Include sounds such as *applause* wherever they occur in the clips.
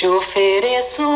Te ofereço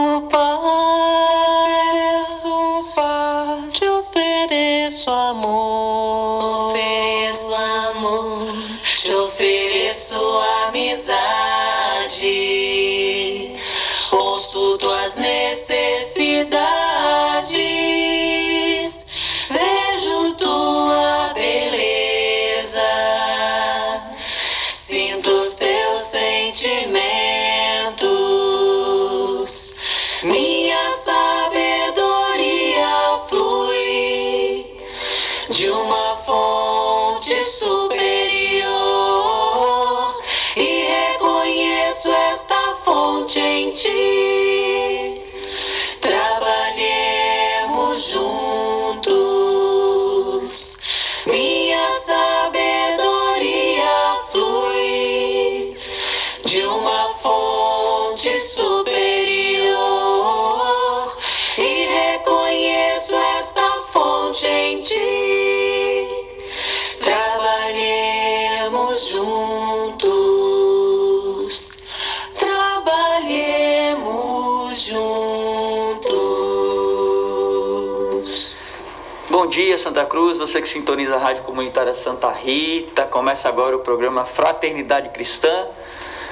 você que sintoniza a Rádio Comunitária Santa Rita. Começa agora o programa Fraternidade Cristã.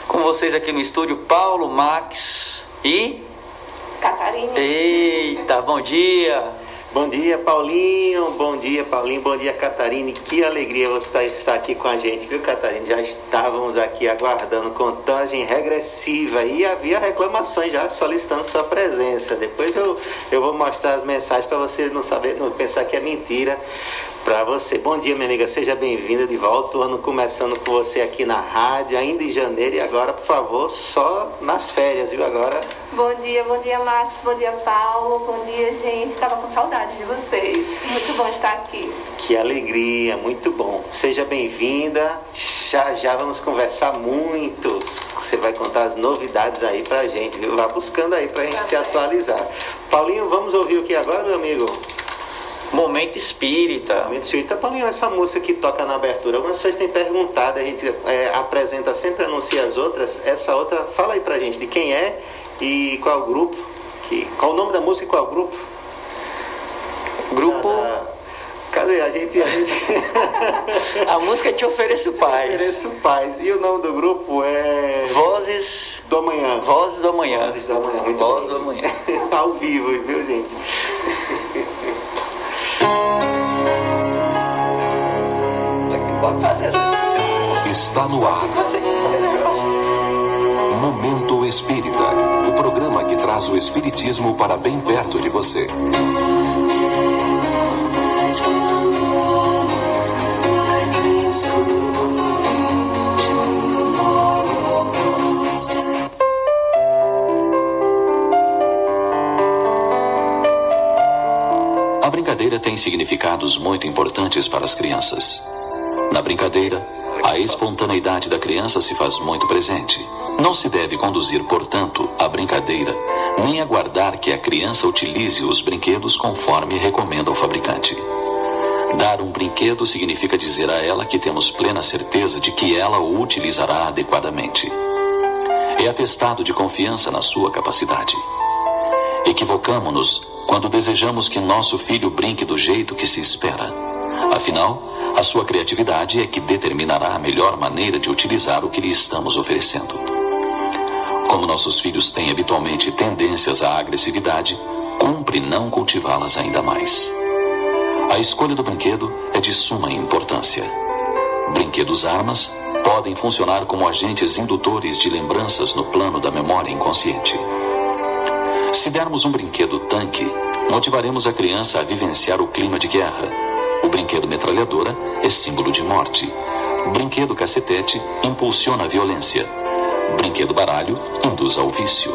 Com vocês aqui no estúdio, Paulo, Max e. Catarina. Eita, bom dia! Bom dia, Paulinho. Bom dia, Paulinho. Bom dia, Catarina. Que alegria você estar aqui com a gente, viu, Catarina? Já estávamos aqui aguardando contagem regressiva e havia reclamações já solicitando sua presença. Depois eu, eu vou mostrar as mensagens para você não saber, não pensar que é mentira para você. Bom dia, minha amiga. Seja bem-vinda de volta. O ano começando com você aqui na rádio, ainda em janeiro. E agora, por favor, só nas férias, viu? Agora Bom dia, bom dia, Max. Bom dia, Paulo. Bom dia, gente. Estava com saudade de vocês. Muito bom estar aqui. Que alegria, muito bom. Seja bem-vinda. Já já vamos conversar muito. Você vai contar as novidades aí pra gente, viu? Vá buscando aí pra gente se atualizar. Paulinho, vamos ouvir o que agora, meu amigo? Momento espírita. Momento espírita. Paulinho, essa música que toca na abertura, algumas pessoas têm perguntado, a gente é, apresenta, sempre anuncia as outras. Essa outra, fala aí pra gente de quem é e qual o grupo. Que, qual o nome da música e qual o grupo? Grupo. Ah, Cadê? A gente. A gente... *laughs* A música Te Ofereço Paz. Ofereço Paz. E o nome do grupo é. Vozes. Do Amanhã. Vozes do Amanhã. Vozes do Amanhã. Muito Vozes bem. do Amanhã. *laughs* Ao vivo, viu, gente? Pode fazer essa. Está no ar. Momento Espírita. O programa que traz o Espiritismo para bem perto de você. A brincadeira tem significados muito importantes para as crianças. Na brincadeira, a espontaneidade da criança se faz muito presente. Não se deve conduzir, portanto, a brincadeira, nem aguardar que a criança utilize os brinquedos conforme recomenda o fabricante. Dar um brinquedo significa dizer a ela que temos plena certeza de que ela o utilizará adequadamente. É atestado de confiança na sua capacidade. Equivocamo-nos quando desejamos que nosso filho brinque do jeito que se espera. Afinal, a sua criatividade é que determinará a melhor maneira de utilizar o que lhe estamos oferecendo. Como nossos filhos têm habitualmente tendências à agressividade, cumpre não cultivá-las ainda mais. A escolha do brinquedo é de suma importância. Brinquedos armas podem funcionar como agentes indutores de lembranças no plano da memória inconsciente. Se dermos um brinquedo tanque, motivaremos a criança a vivenciar o clima de guerra. O brinquedo metralhadora é símbolo de morte. Brinquedo cacetete impulsiona a violência. Brinquedo baralho induz ao vício.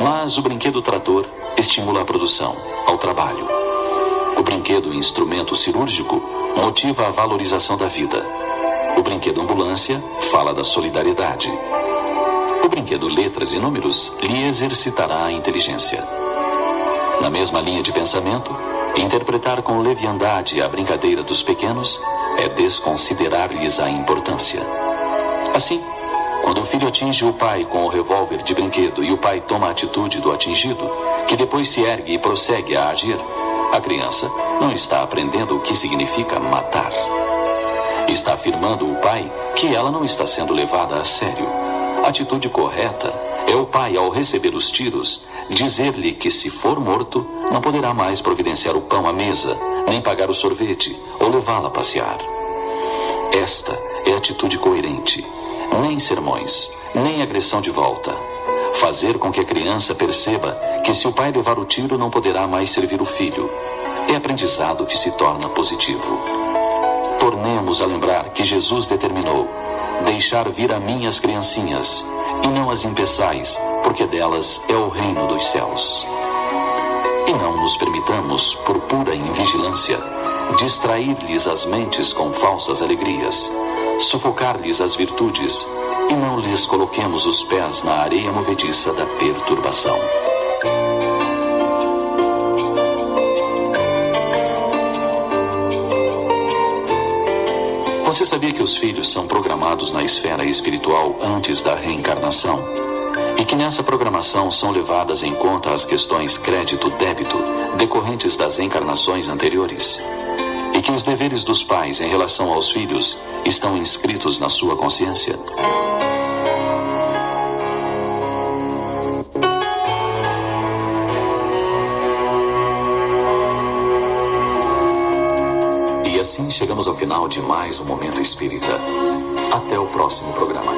Mas o brinquedo trator estimula a produção, ao trabalho. O brinquedo instrumento cirúrgico motiva a valorização da vida. O brinquedo ambulância fala da solidariedade. O brinquedo letras e números lhe exercitará a inteligência. Na mesma linha de pensamento, interpretar com leviandade a brincadeira dos pequenos é desconsiderar-lhes a importância. Assim, Quando o filho atinge o pai com o revólver de brinquedo e o pai toma a atitude do atingido, que depois se ergue e prossegue a agir, a criança não está aprendendo o que significa matar. Está afirmando o pai que ela não está sendo levada a sério. A atitude correta é o pai, ao receber os tiros, dizer-lhe que, se for morto, não poderá mais providenciar o pão à mesa, nem pagar o sorvete ou levá-la a passear. Esta é a atitude coerente. Nem sermões, nem agressão de volta. Fazer com que a criança perceba que, se o pai levar o tiro, não poderá mais servir o filho. É aprendizado que se torna positivo. Tornemos a lembrar que Jesus determinou: deixar vir a mim as criancinhas e não as impeçais, porque delas é o reino dos céus. E não nos permitamos, por pura invigilância, distrair-lhes as mentes com falsas alegrias, sufocar-lhes as virtudes, e não lhes coloquemos os pés na areia movediça da perturbação. Você sabia que os filhos são programados na esfera espiritual antes da reencarnação? E que nessa programação são levadas em conta as questões crédito-débito decorrentes das encarnações anteriores? E que os deveres dos pais em relação aos filhos estão inscritos na sua consciência? Assim chegamos ao final de mais um Momento Espírita. Até o próximo programa.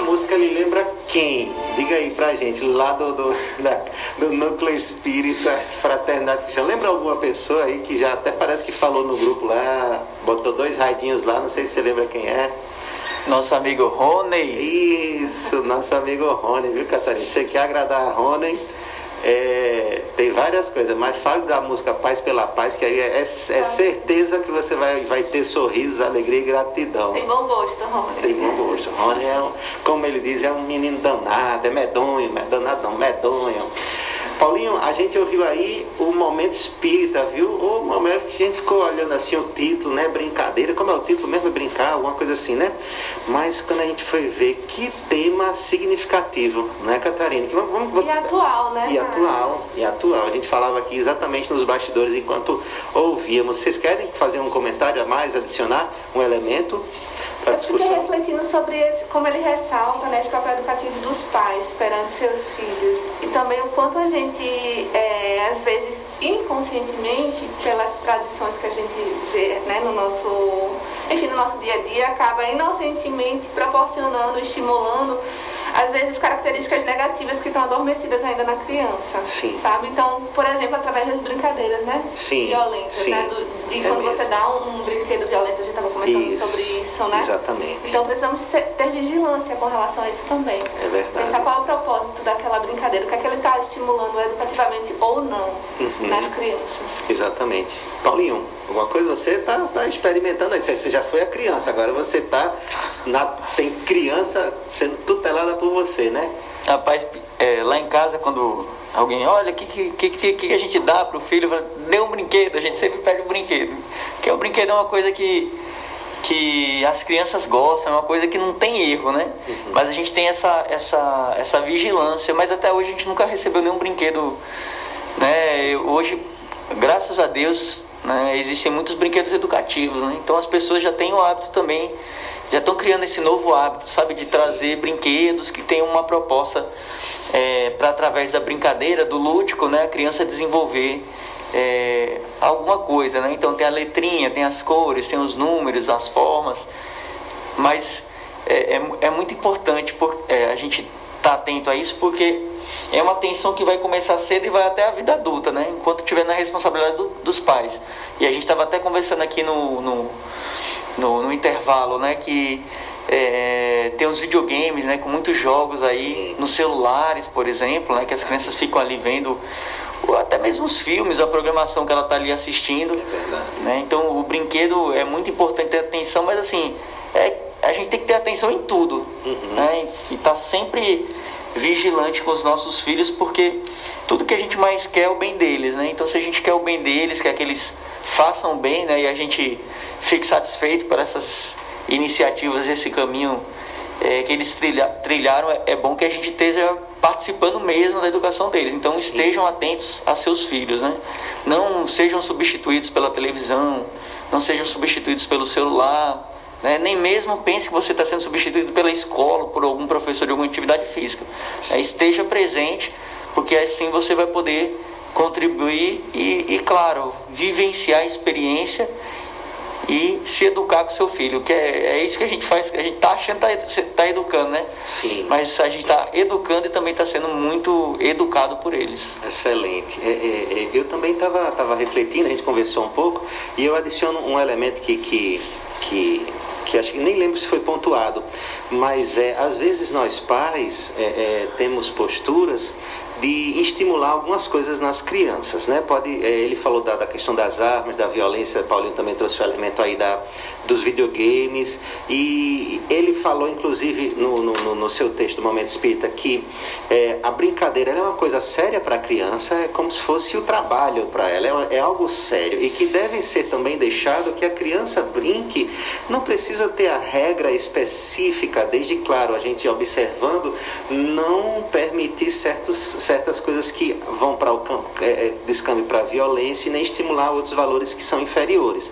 Música lhe lembra quem? Diga aí pra gente, lá do, do, *laughs* da, do Núcleo Espírita Fraternidade Cristã. Lembra alguma pessoa aí que já até parece que falou no grupo lá, botou dois raidinhos lá, não sei se você lembra quem é. Nosso amigo Rony. Isso, nosso amigo Rony, viu, Catarina? Você quer agradar a Rony? É, tem várias coisas, mas fale da música Paz pela Paz, que aí é, é, é certeza que você vai, vai ter sorrisos, alegria e gratidão. Tem bom gosto, Rony. Tem bom gosto. Rony é, um, como ele diz, é um menino danado, é medonho, é danado não, medonho. Paulinho, a gente ouviu aí o momento espírita, viu? O momento que a gente ficou olhando assim o título, né? Brincadeira, como é o título mesmo? Brincar, alguma coisa assim, né? Mas quando a gente foi ver que tema significativo, né, Catarina? Vamos, vamos, e atual, né? E atual, e atual. A gente falava aqui exatamente nos bastidores enquanto ouvíamos. Vocês querem fazer um comentário a mais, adicionar um elemento? Eu fiquei refletindo sobre esse, como ele ressalta né, esse papel educativo dos pais perante seus filhos e também o quanto a gente, é, às vezes, inconscientemente, pelas tradições que a gente vê né, no nosso, enfim, no nosso dia a dia, acaba inocentemente proporcionando, estimulando às vezes características negativas que estão adormecidas ainda na criança. Sim. Sabe? Então, por exemplo, através das brincadeiras, né? Sim. Violentas, sim. né? Do, de é quando mesmo. você dá um, um, brinquedo violento, a gente estava comentando isso. sobre isso, né? Exatamente. Então precisamos ter vigilância com relação a isso também. É verdade. Pensar qual é o propósito daquela brincadeira, o que é que ele está estimulando educativamente ou não uhum. nas crianças. Exatamente. Paulinho, alguma coisa você está tá experimentando aí. Você já foi a criança, agora você está. Tem criança sendo tutelada por você, né? Rapaz, é, lá em casa, quando alguém, olha, o que, que, que, que, a gente dá para o filho? Dê um brinquedo, a gente sempre pede um brinquedo. Porque o brinquedo é uma coisa que, que as crianças gostam, é uma coisa que não tem erro, né? Uhum. Mas a gente tem essa, essa, essa vigilância, mas até hoje a gente nunca recebeu nenhum brinquedo. Né? Hoje, graças a Deus, né, existem muitos brinquedos educativos, né? então as pessoas já têm o hábito também já estão criando esse novo hábito, sabe, de Sim. trazer brinquedos que tem uma proposta é, para através da brincadeira, do lúdico, né, a criança desenvolver é, alguma coisa, né? Então tem a letrinha, tem as cores, tem os números, as formas, mas é, é, é muito importante por, é, a gente estar tá atento a isso porque é uma tensão que vai começar cedo e vai até a vida adulta, né? Enquanto estiver na responsabilidade do, dos pais. E a gente estava até conversando aqui no, no no, no intervalo, né? Que é, tem os videogames, né? Com muitos jogos aí nos celulares, por exemplo, né? Que as crianças ficam ali vendo até mesmo os filmes, a programação que ela está ali assistindo. É né? Então o brinquedo é muito importante ter atenção, mas assim, é, a gente tem que ter atenção em tudo. Uhum. Né? E tá sempre vigilante com os nossos filhos, porque tudo que a gente mais quer é o bem deles, né? Então se a gente quer o bem deles, quer que eles façam bem, né? E a gente fique satisfeito por essas iniciativas, esse caminho é, que eles trilha, trilharam, é, é, bom que a gente esteja participando mesmo da educação deles. Então Sim. estejam atentos a seus filhos, né? Não sejam substituídos pela televisão, não sejam substituídos pelo celular, né? nem mesmo pense que você está sendo substituído pela escola, por algum professor de alguma atividade física. É, esteja presente, porque assim você vai poder contribuir e, e, claro, vivenciar a experiência e se educar com seu filho, que é, é isso que a gente faz, a gente está achando que está tá educando, né? Sim. Mas a gente está educando e também está sendo muito educado por eles. Excelente. É, é, é eu também estava tava refletindo, a gente conversou um pouco, e eu adiciono um elemento que, que, que que acho que nem lembro se foi pontuado, mas é, às vezes nós pais é, é, temos posturas de estimular algumas coisas nas crianças, né? Pode, é, ele falou da, da, questão das armas, da violência, Paulinho também trouxe o elemento aí da, dos videogames e ele falou inclusive no, no, no seu texto do Momento Espírita que é, a brincadeira é uma coisa séria para a criança, é como se fosse o trabalho para ela, é, é algo sério e que deve ser também deixado que a criança brinque, não precisa ter a regra específica, desde claro a gente observando, não permitir certos certas coisas que vão para o é, é descambio para a violência e nem estimular outros valores que são inferiores.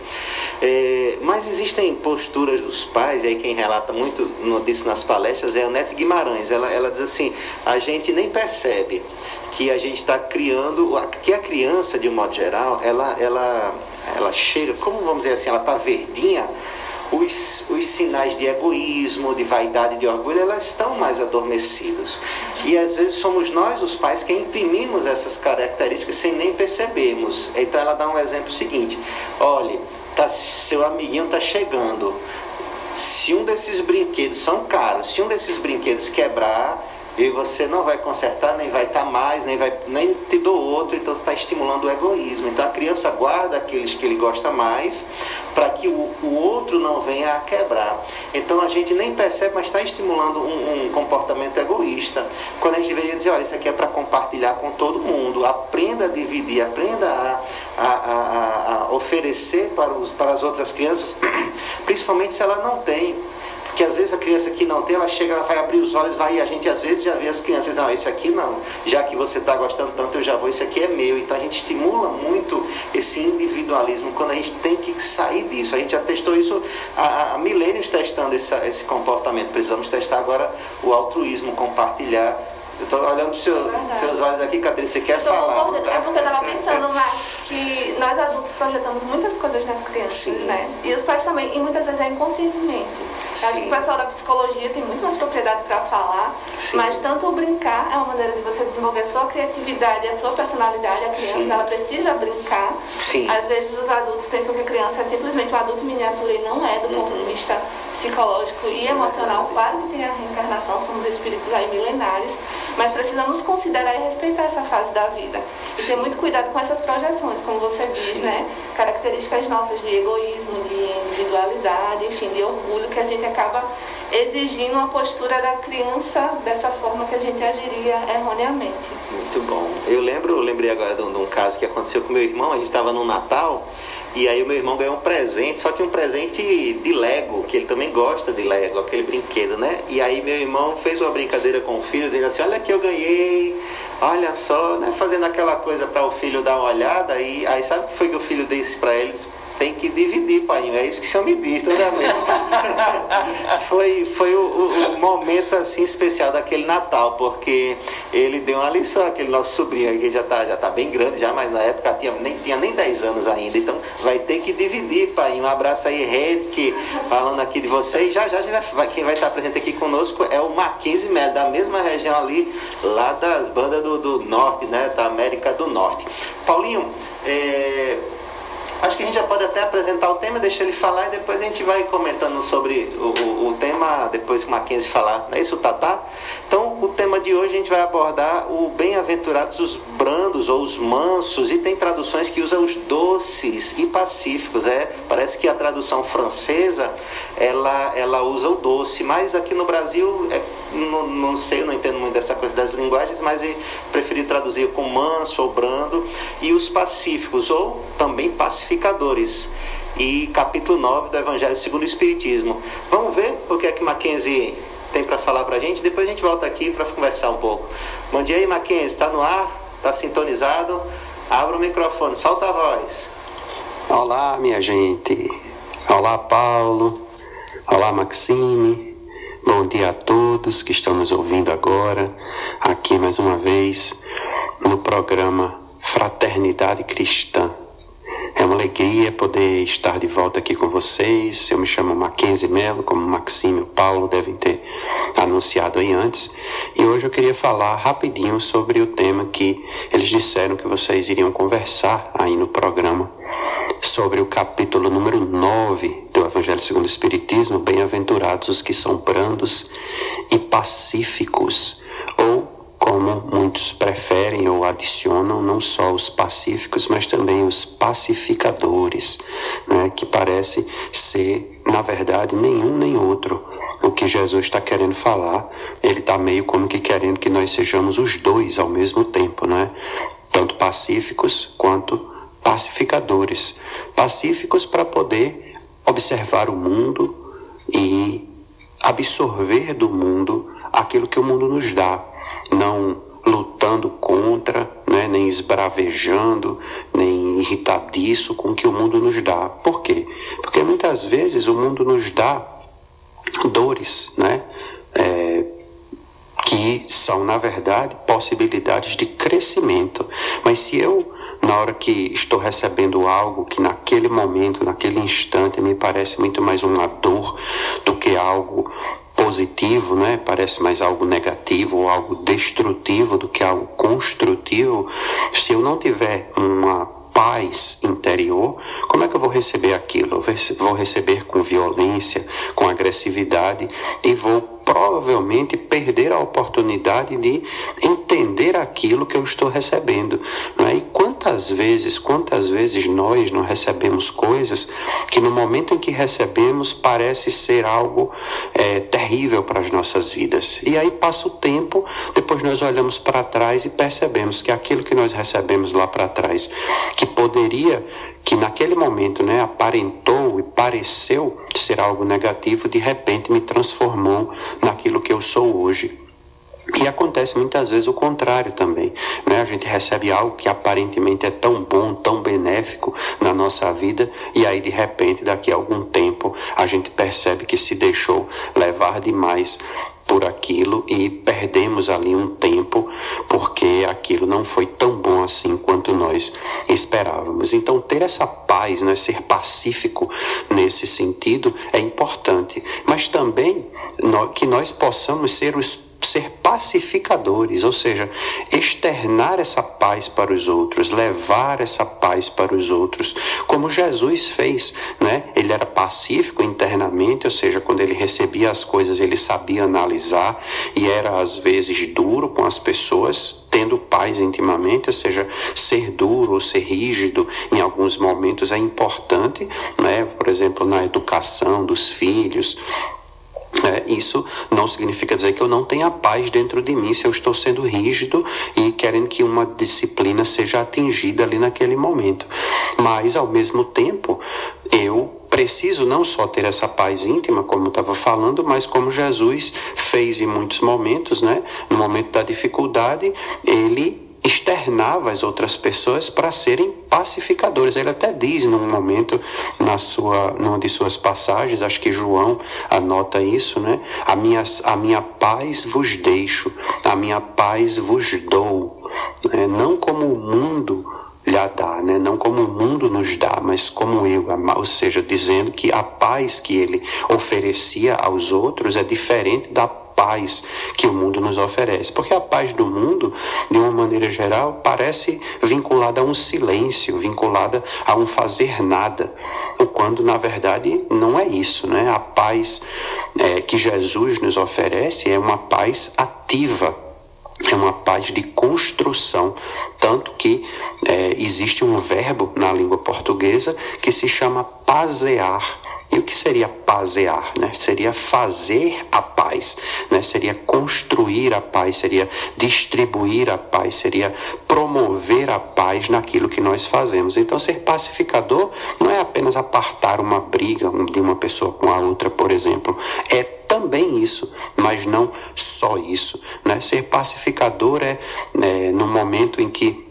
É, mas existem posturas dos pais, e aí quem relata muito disso nas palestras é a Nete Guimarães. Ela, ela diz assim: a gente nem percebe que a gente está criando, que a criança, de um modo geral, ela, ela, ela chega, como vamos dizer assim, ela está verdinha os, os sinais de egoísmo, de vaidade, de orgulho, elas estão mais adormecidos. E às vezes somos nós, os pais, que imprimimos essas características sem nem percebermos. Então ela dá um exemplo seguinte: olhe, tá, seu amiguinho está chegando. Se um desses brinquedos são caros, se um desses brinquedos quebrar, e você não vai consertar, nem vai estar tá mais, nem, vai, nem te dou outro, então você está estimulando o egoísmo. Então a criança guarda aqueles que ele gosta mais para que o, o, outro não venha a quebrar. Então a gente nem percebe, mas está estimulando um, um, comportamento egoísta. Quando a gente deveria dizer, olha, isso aqui é para compartilhar com todo mundo. Aprenda a dividir, aprenda a, a, a, a oferecer para, os, para as outras crianças, *clears throat* principalmente se ela não tem que às vezes a criança que não tem, ela chega, ela vai abrir os olhos, vai, e a gente às vezes já vê as crianças, não, esse aqui não, já que você está gostando tanto, eu já vou, esse aqui é meu. Então a gente estimula muito esse individualismo quando a gente tem que sair disso. A gente já testou isso há, há milênios testando esse, esse comportamento. Precisamos testar agora o altruísmo, compartilhar eu estou olhando para seu, é seus olhos aqui, Catarina, você quer falar? Tá? É porque eu estava pensando, mas que nós adultos projetamos muitas coisas nas crianças, Sim. né? E os pais também, e muitas vezes é inconscientemente. Sim. Eu acho que o pessoal da psicologia tem muito mais propriedade para falar, Sim. mas tanto brincar é uma maneira de você desenvolver a sua criatividade, a sua personalidade. A criança ela precisa brincar. Sim. Às vezes os adultos pensam que a criança é simplesmente um adulto miniatura e não é, do ponto de uhum. vista psicológico e emocional. Claro que tem a reencarnação, somos espíritos aí milenares, mas precisamos considerar e respeitar essa fase da vida. E ter muito cuidado com essas projeções, como você diz, né? Características nossas de egoísmo, de individualidade, enfim, de orgulho, que a gente acaba exigindo uma postura da criança dessa forma que a gente agiria erroneamente. Muito bom. Eu lembro, lembrei agora de um, de um caso que aconteceu com meu irmão, a gente estava no Natal e aí o meu irmão ganhou um presente, só que um presente de Lego, que ele também gosta de Lego, aquele brinquedo, né? E aí meu irmão fez uma brincadeira com o filho, dizendo assim, olha que eu ganhei, olha só, né? Fazendo aquela coisa para o filho dar uma olhada, e aí sabe o que foi que o filho disse para ele? Tem que dividir, pai. É isso que o senhor me diz toda vez. *laughs* foi foi o, o, o, momento assim especial daquele Natal, porque ele deu uma lição, aquele nosso sobrinho que já está já tá bem grande já, mas na época tinha, nem, tinha nem 10 anos ainda. Então vai ter que dividir, pai. Um abraço aí, Red, que falando aqui de vocês. Já já vai, quem vai estar presente aqui conosco é o Mackenzie Melo, da mesma região ali, lá das bandas do, do norte, né? Da América do Norte. Paulinho, é, Acho que a gente já pode até apresentar o tema, deixa ele falar e depois a gente vai comentando sobre o, o, o tema, depois que o Mackenzie falar. Não é isso, Tatá? Então, o tema de hoje a gente vai abordar o bem-aventurados os brandos ou os mansos, e tem traduções que usam os doces e pacíficos. É, parece que a tradução francesa ela, ela usa o doce, mas aqui no Brasil, é, não, não sei, não entendo muito dessa coisa das linguagens, mas preferi traduzir com manso ou brando, e os pacíficos, ou também pacíficos E capítulo 9 do Evangelho segundo o Espiritismo. Vamos ver o que é que Mackenzie tem para falar para a gente. Depois a gente volta aqui para conversar um pouco. Bom dia aí, Mackenzie. Está no ar? Está sintonizado? Abra o microfone, solta a voz. Olá, minha gente. Olá, Paulo. Olá, Maxime. Bom dia a todos que estão nos ouvindo agora, aqui mais uma vez no programa Fraternidade Cristã. É uma alegria poder estar de volta aqui com vocês. Eu me chamo Mackenzie Mello, como Maxime e Paulo devem ter anunciado aí antes. E hoje eu queria falar rapidinho sobre o tema que eles disseram que vocês iriam conversar aí no programa, sobre o capítulo número 9 do Evangelho segundo o Espiritismo, Bem-aventurados os que são brandos e pacíficos, como muitos preferem ou adicionam não só os pacíficos, mas também os pacificadores, né, que parece ser, na verdade, nenhum nem outro. O que Jesus está querendo falar, ele está meio como que querendo que nós sejamos os dois ao mesmo tempo, né? Tanto pacíficos quanto pacificadores. Pacíficos para poder observar o mundo e absorver do mundo aquilo que o mundo nos dá não lutando contra, né, nem esbravejando, nem irritadiço com o que o mundo nos dá. Por quê? Porque muitas vezes o mundo nos dá dores, né, é, que são, na verdade, possibilidades de crescimento. Mas se eu na hora que estou recebendo algo que naquele momento, naquele instante, me parece muito mais uma dor do que algo positivo, né? Parece mais algo negativo ou algo destrutivo do que algo construtivo. Se eu não tiver uma paz interior, como é que eu vou receber aquilo? Eu vou receber com violência, com agressividade e vou provavelmente perder a oportunidade de entender aquilo que eu estou recebendo. Né? E quantas vezes, quantas vezes nós não recebemos coisas que no momento em que recebemos parece ser algo é, terrível para as nossas vidas. E aí passa o tempo, depois nós olhamos para trás e percebemos que aquilo que nós recebemos lá para trás, que poderia que naquele momento né, aparentou e pareceu ser algo negativo, de repente me transformou naquilo que eu sou hoje. E acontece muitas vezes o contrário também. Né? A gente recebe algo que aparentemente é tão bom, tão benéfico na nossa vida, e aí de repente, daqui a algum tempo, a gente percebe que se deixou levar demais por aquilo e perdemos ali um tempo porque aquilo não foi tão bom assim quanto nós esperávamos. Então, ter essa paz, né, ser pacífico nesse sentido é importante, mas também que nós possamos ser os ser pacificadores, ou seja, externar essa paz para os outros, levar essa paz para os outros, como Jesus fez, né? Ele era pacífico internamente, ou seja, quando ele recebia as coisas, ele sabia analisar e era às vezes duro com as pessoas, tendo paz intimamente, ou seja, ser duro ou ser rígido em alguns momentos é importante, né? Por exemplo, na educação dos filhos, é, isso não significa dizer que eu não tenha paz dentro de mim se eu estou sendo rígido e querendo que uma disciplina seja atingida ali naquele momento. Mas, ao mesmo tempo, eu preciso não só ter essa paz íntima, como eu estava falando, mas como Jesus fez em muitos momentos, né? No momento da dificuldade, ele externava as outras pessoas para serem pacificadores. Ele até diz num momento na sua numa de suas passagens, acho que João anota isso, né? A minha a minha paz vos deixo, a minha paz vos dou, né? não como o mundo lhe dá, né? não como o mundo nos dá, mas como eu, ou seja, dizendo que a paz que ele oferecia aos outros é diferente da paz que o mundo nos oferece. Porque a paz do mundo, de uma maneira geral, parece vinculada a um silêncio, vinculada a um fazer nada, quando na verdade não é isso, né? A paz é, que Jesus nos oferece é uma paz ativa, é uma paz de construção, tanto que é, existe um verbo na língua portuguesa que se chama pasear e o que seria pasear? Né? Seria fazer a paz, né? seria construir a paz, seria distribuir a paz, seria promover a paz naquilo que nós fazemos. Então, ser pacificador não é apenas apartar uma briga de uma pessoa com a outra, por exemplo, é também isso, mas não só isso. Né? Ser pacificador é, é no momento em que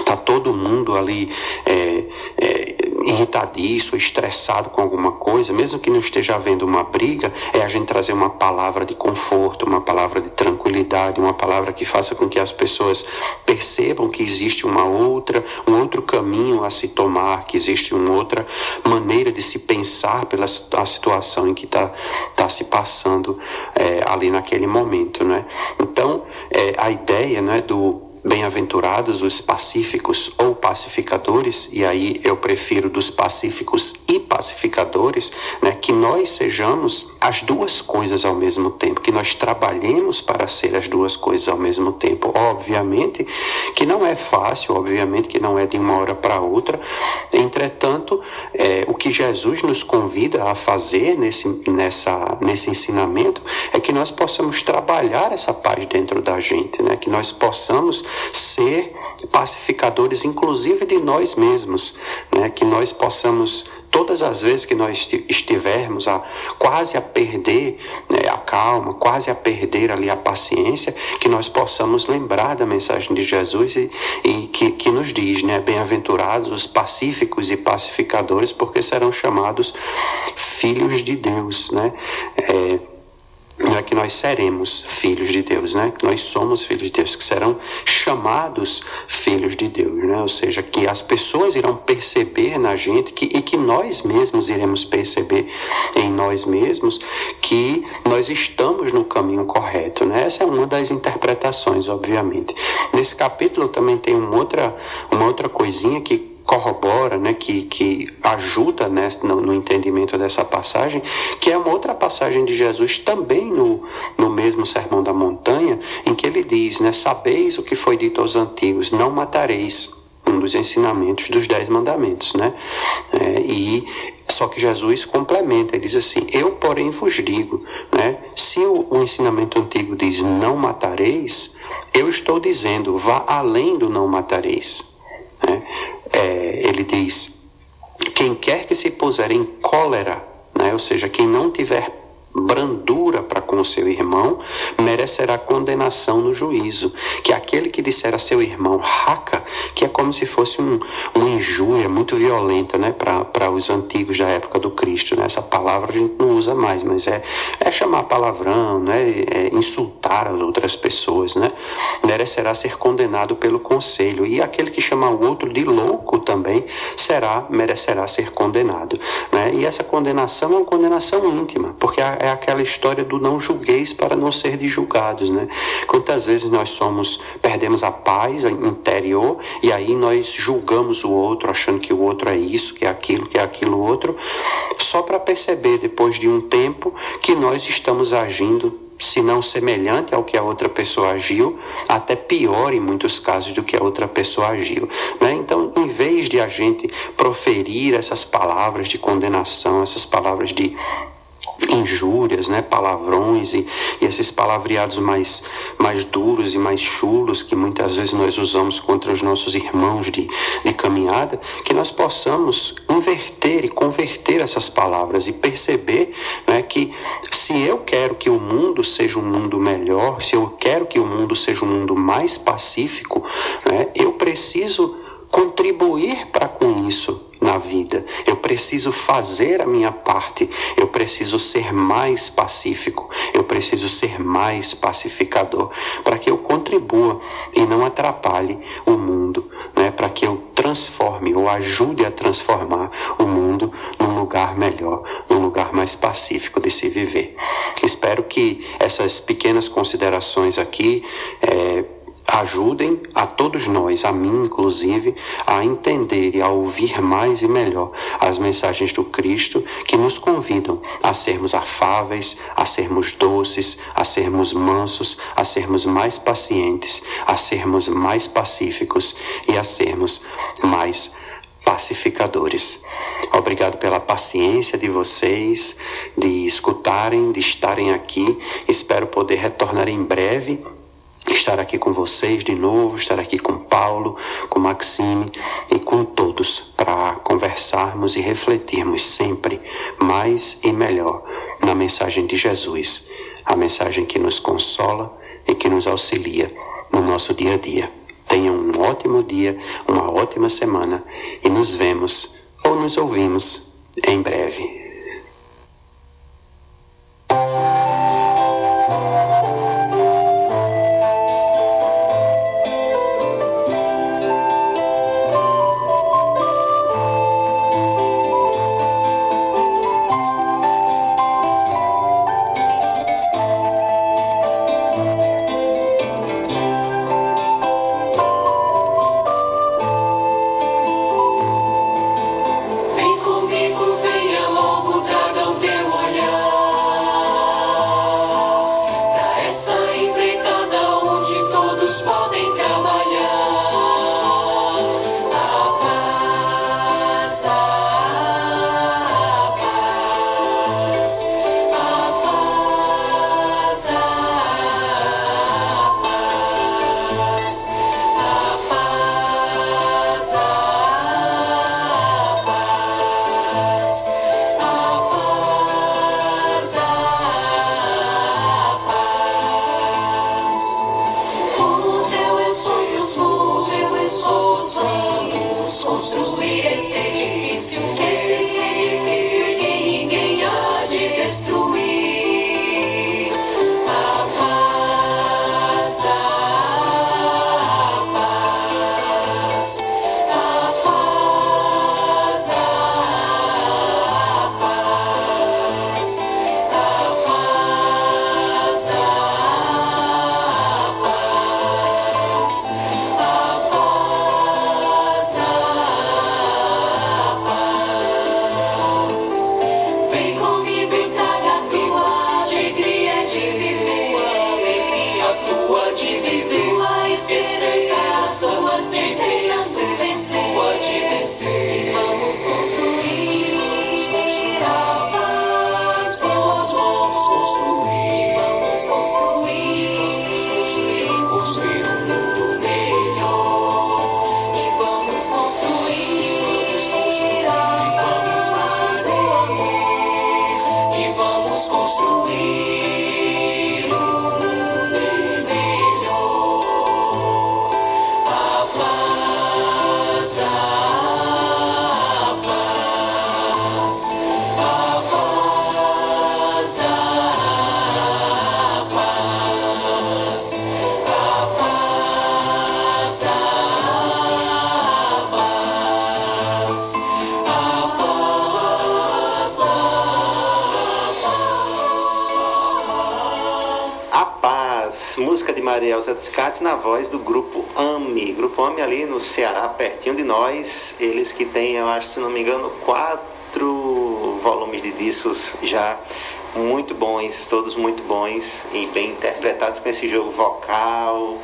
está todo mundo ali é, é, irritadiço, estressado com alguma coisa, mesmo que não esteja havendo uma briga, é a gente trazer uma palavra de conforto, uma palavra de tranquilidade, uma palavra que faça com que as pessoas percebam que existe uma outra, um outro caminho a se tomar, que existe uma outra maneira de se pensar pela a situação em que está tá se passando é, ali naquele momento, né? Então, é, a ideia, né, do Bem-aventurados os pacíficos ou pacificadores, e aí eu prefiro dos pacíficos e pacificadores, né, que nós sejamos as duas coisas ao mesmo tempo, que nós trabalhemos para ser as duas coisas ao mesmo tempo. Obviamente que não é fácil, obviamente que não é de uma hora para outra, entretanto, é, o que Jesus nos convida a fazer nesse, nessa, nesse ensinamento é que nós possamos trabalhar essa paz dentro da gente, né, que nós possamos ser pacificadores, inclusive de nós mesmos, né? que nós possamos todas as vezes que nós estivermos a quase a perder né, a calma, quase a perder ali a paciência, que nós possamos lembrar da mensagem de Jesus e, e que, que nos diz, né, bem-aventurados os pacíficos e pacificadores, porque serão chamados filhos de Deus, né? É, não é que nós seremos filhos de Deus, né? Que nós somos filhos de Deus, que serão chamados filhos de Deus, né? Ou seja, que as pessoas irão perceber na gente que, e que nós mesmos iremos perceber em nós mesmos que nós estamos no caminho correto, né? Essa é uma das interpretações, obviamente. Nesse capítulo também tem uma outra, uma outra coisinha que corrobora, né, que, que ajuda né, no, no, entendimento dessa passagem, que é uma outra passagem de Jesus também no, no mesmo Sermão da Montanha, em que ele diz, né, sabeis o que foi dito aos antigos, não matareis, um dos ensinamentos dos dez mandamentos, né, é, e só que Jesus complementa, ele diz assim, eu porém vos digo, né, se o, o ensinamento antigo diz não matareis, eu estou dizendo, vá além do não matareis, né? É, ele diz: quem quer que se puser em cólera, né, ou seja, quem não tiver brandura para com seu irmão, merecerá condenação no juízo. Que aquele que disser a seu irmão raca, que é como se fosse um, uma injúria muito violenta né, para os antigos da época do Cristo. Né? Essa palavra a gente não usa mais, mas é, é chamar palavrão, né, é insultar as outras pessoas. Né? Merecerá ser condenado pelo conselho. E aquele que chamar o outro de louco também será, merecerá ser condenado. Né? E essa condenação é uma condenação íntima, porque a é aquela história do não julgueis para não ser julgados, né? Quantas vezes nós somos, perdemos a paz interior e aí nós julgamos o outro, achando que o outro é isso, que é aquilo, que é aquilo outro, só para perceber depois de um tempo que nós estamos agindo se não semelhante ao que a outra pessoa agiu, até pior em muitos casos do que a outra pessoa agiu. Né? Então, em vez de a gente proferir essas palavras de condenação, essas palavras de injúrias, né, palavrões e, e, esses palavreados mais, mais duros e mais chulos que muitas vezes nós usamos contra os nossos irmãos de, de caminhada, que nós possamos inverter e converter essas palavras e perceber né, que se eu quero que o mundo seja um mundo melhor, se eu quero que o mundo seja um mundo mais pacífico, né, eu preciso contribuir para com isso na vida. Eu preciso fazer a minha parte. Eu preciso ser mais pacífico. Eu preciso ser mais pacificador para que eu contribua e não atrapalhe o mundo, né? Para que eu transforme ou ajude a transformar o mundo num lugar melhor, num lugar mais pacífico de se viver. Espero que essas pequenas considerações aqui é, ajudem a todos nós, a mim inclusive, a entender e a ouvir mais e melhor as mensagens do Cristo que nos convidam a sermos afáveis, a sermos doces, a sermos mansos, a sermos mais pacientes, a sermos mais pacíficos e a sermos mais pacificadores. Obrigado pela paciência de vocês, de escutarem, de estarem aqui. Espero poder retornar em breve estar aqui com vocês de novo, estar aqui com Paulo, com Maxime e com todos para conversarmos e refletirmos sempre mais e melhor na mensagem de Jesus, a mensagem que nos consola e que nos auxilia no nosso dia a dia. Tenham um ótimo dia, uma ótima semana e nos vemos ou nos ouvimos em breve. Elza Descate na voz do grupo AMI. Grupo AMI ali no Ceará, pertinho de nós. Eles que têm, eu acho, se não me engano, quatro volumes de discos já muito bons, todos muito bons e bem interpretados com esse jogo vocal,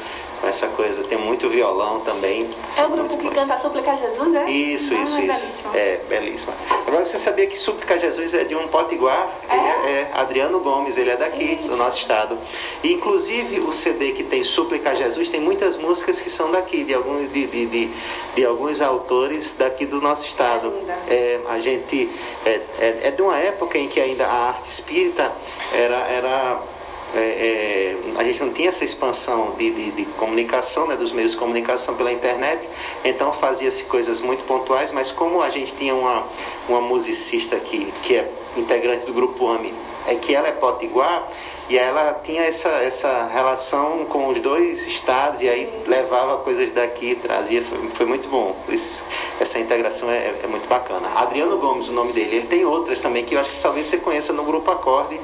essa coisa. Tem muito violão também. É o grupo que canta Súplica a Jesus, é? Isso, ah, isso, é isso. É, belíssima. Agora, você sabia que Súplica a Jesus é de um potiguar? É? Ele é, é Adriano Gomes, ele é daqui, do nosso estado. E, inclusive, o CD que tem Súplica a Jesus tem muitas músicas que são daqui, de alguns, de, de, de, de alguns autores daqui do nosso estado. Linda. É, a gente... É, é, é de uma época em que ainda a arte espírita era... era é, é, a gente não tinha essa expansão de, de, de comunicação, né, dos meios de comunicação pela internet, então fazia-se coisas muito pontuais, mas como a gente tinha uma, uma musicista aqui, que é integrante do grupo AMI, é que ela é potiguar, e ela tinha essa, essa relação com os dois estados, e aí levava coisas daqui, trazia, foi, foi muito bom, por isso essa integração é, é muito bacana. Adriano Gomes, o nome dele, ele tem outras também, que eu acho que talvez você conheça no grupo Acorde,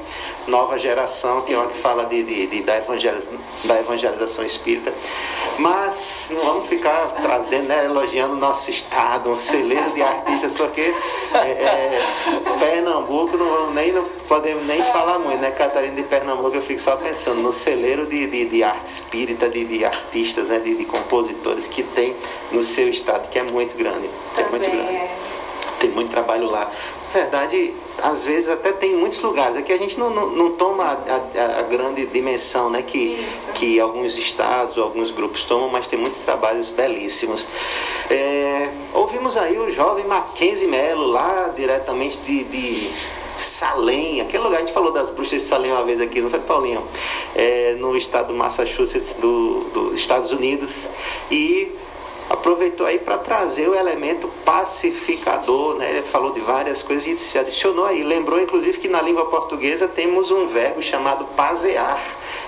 Nova Geração, que é uma que fala de, de, de- da, evangelização, da evangelização espírita. Mas não vamos ficar trazendo, né, elogiando o nosso estado, um celeiro de artistas, porque é, é, Pernambuco não vamos nem, não podemos nem falar muito, né? Catarina de Pernambuco, eu fico só pensando no celeiro de, de, de arte espírita, de, de artistas, né, de, de compositores que tem no seu estado, que é muito grande. É muito grande é. tem muito trabalho lá. Na verdade, às vezes até tem em muitos lugares. Aqui a gente não, não, não toma a, a- a grande dimensão né, que, Isso. que alguns estados alguns grupos tomam, mas tem muitos trabalhos belíssimos. É, ouvimos aí o jovem Mackenzie Melo, lá diretamente de, de Salem, aquele lugar, a gente falou das bruxas de Salem uma vez aqui, não foi, Paulinho? É, no estado do Massachusetts, do, dos Estados Unidos. E aproveitou aí para trazer o elemento pacificador, né? Ele falou de várias coisas e se adicionou aí. Lembrou, inclusive, que na língua portuguesa temos um verbo chamado pasear.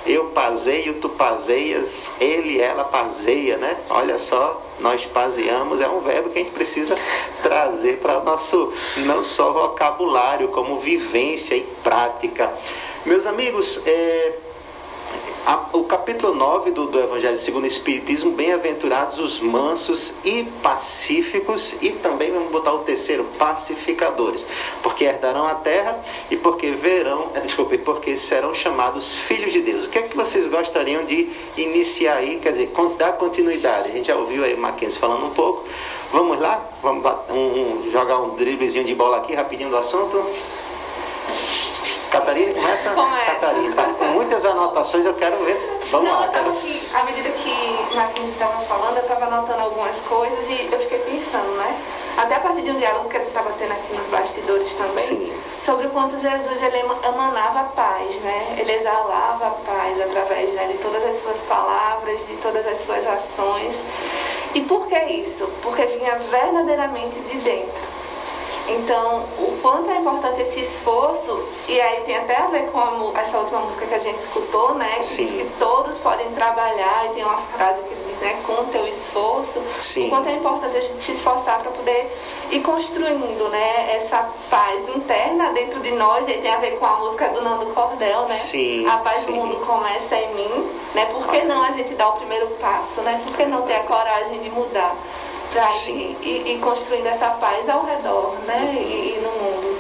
Eu paseio, tu paseias, ele, ela paseia, né? Olha só, nós paseamos, é um verbo que a gente precisa trazer para nosso não só vocabulário, como vivência e prática. Meus amigos, é, o capítulo 9 do, do Evangelho segundo o Espiritismo, bem-aventurados os mansos e pacíficos, e também vamos botar o terceiro, pacificadores, porque herdarão a terra e porque verão, eh, desculpe, porque serão chamados filhos de Deus. O que é que vocês gostariam de iniciar aí, quer dizer, dar continuidade? A gente já ouviu aí o Mackenzie falando um pouco. Vamos lá? Vamos um- um- jogar um driblezinho de bola aqui, rapidinho do assunto? Catarina, começa? Começa. Catarina, tá com muitas anotações, eu quero ver. Vamos não, lá, eu quero... aqui, à medida que Marquinhos estava falando, eu estava anotando algumas coisas e eu fiquei pensando, né? Até a partir de um diálogo que a gente estava tendo aqui nos bastidores também, Sim. sobre o quanto Jesus ele ema- emanava a paz, né? Ele exalava a paz através né, de todas as suas palavras, de todas as suas ações. E por que isso? Porque vinha verdadeiramente de dentro. Então, o quanto é importante esse esforço, e aí tem até a ver com a essa última música que a gente escutou, né? Que Sim. diz que todos podem trabalhar, e tem uma frase que diz, né? Com o teu esforço. Sim. O quanto é importante a gente se esforçar para poder ir construindo, né? Essa paz interna dentro de nós, e aí tem a ver com a música do Nando Cordel, né? Sim, A paz sim. do mundo começa em mim, né? Por que não a gente dar o primeiro passo, né? Por que não ter a coragem de mudar? Para ir construindo essa paz ao redor, né? E, e no mundo.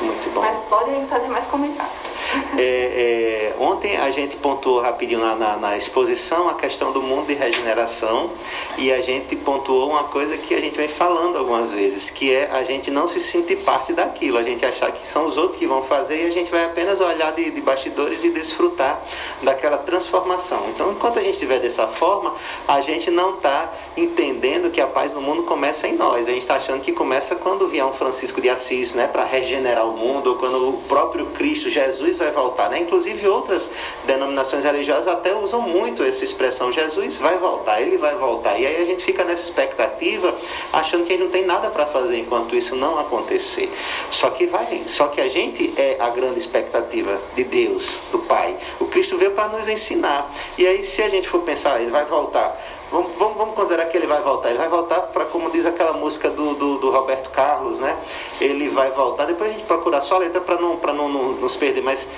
Muito bom. Mas podem fazer mais comentários. É, é, ontem a gente pontuou rapidinho na, na, exposição a questão do mundo de regeneração e a gente pontuou uma coisa que a gente vem falando algumas vezes, que é a gente não se sentir parte daquilo, a gente achar que são os outros que vão fazer e a gente vai apenas olhar de, de bastidores e desfrutar daquela transformação. Então, enquanto a gente estiver dessa forma, a gente não está entendendo que a paz no mundo começa em nós. A gente está achando que começa quando vier um Francisco de Assis, né, para regenerar o mundo, ou quando o próprio Cristo, Jesus, vai voltar. Né? Inclusive, outras denominações religiosas até usam muito essa expressão: Jesus vai voltar, ele vai voltar. E aí a gente fica nessa expectativa, achando que a gente não tem nada para fazer enquanto isso não acontecer. Só que vai, só que a gente é a grande expectativa de Deus, do Pai. O Cristo veio para nos ensinar. E aí, se a gente for pensar, ele vai voltar Vamos, vamos, vamos, considerar que ele vai voltar. Ele vai voltar para, como diz aquela música do, do, do, Roberto Carlos, né? Ele vai voltar. Depois a gente procura só a letra para não, não, não nos perder, mas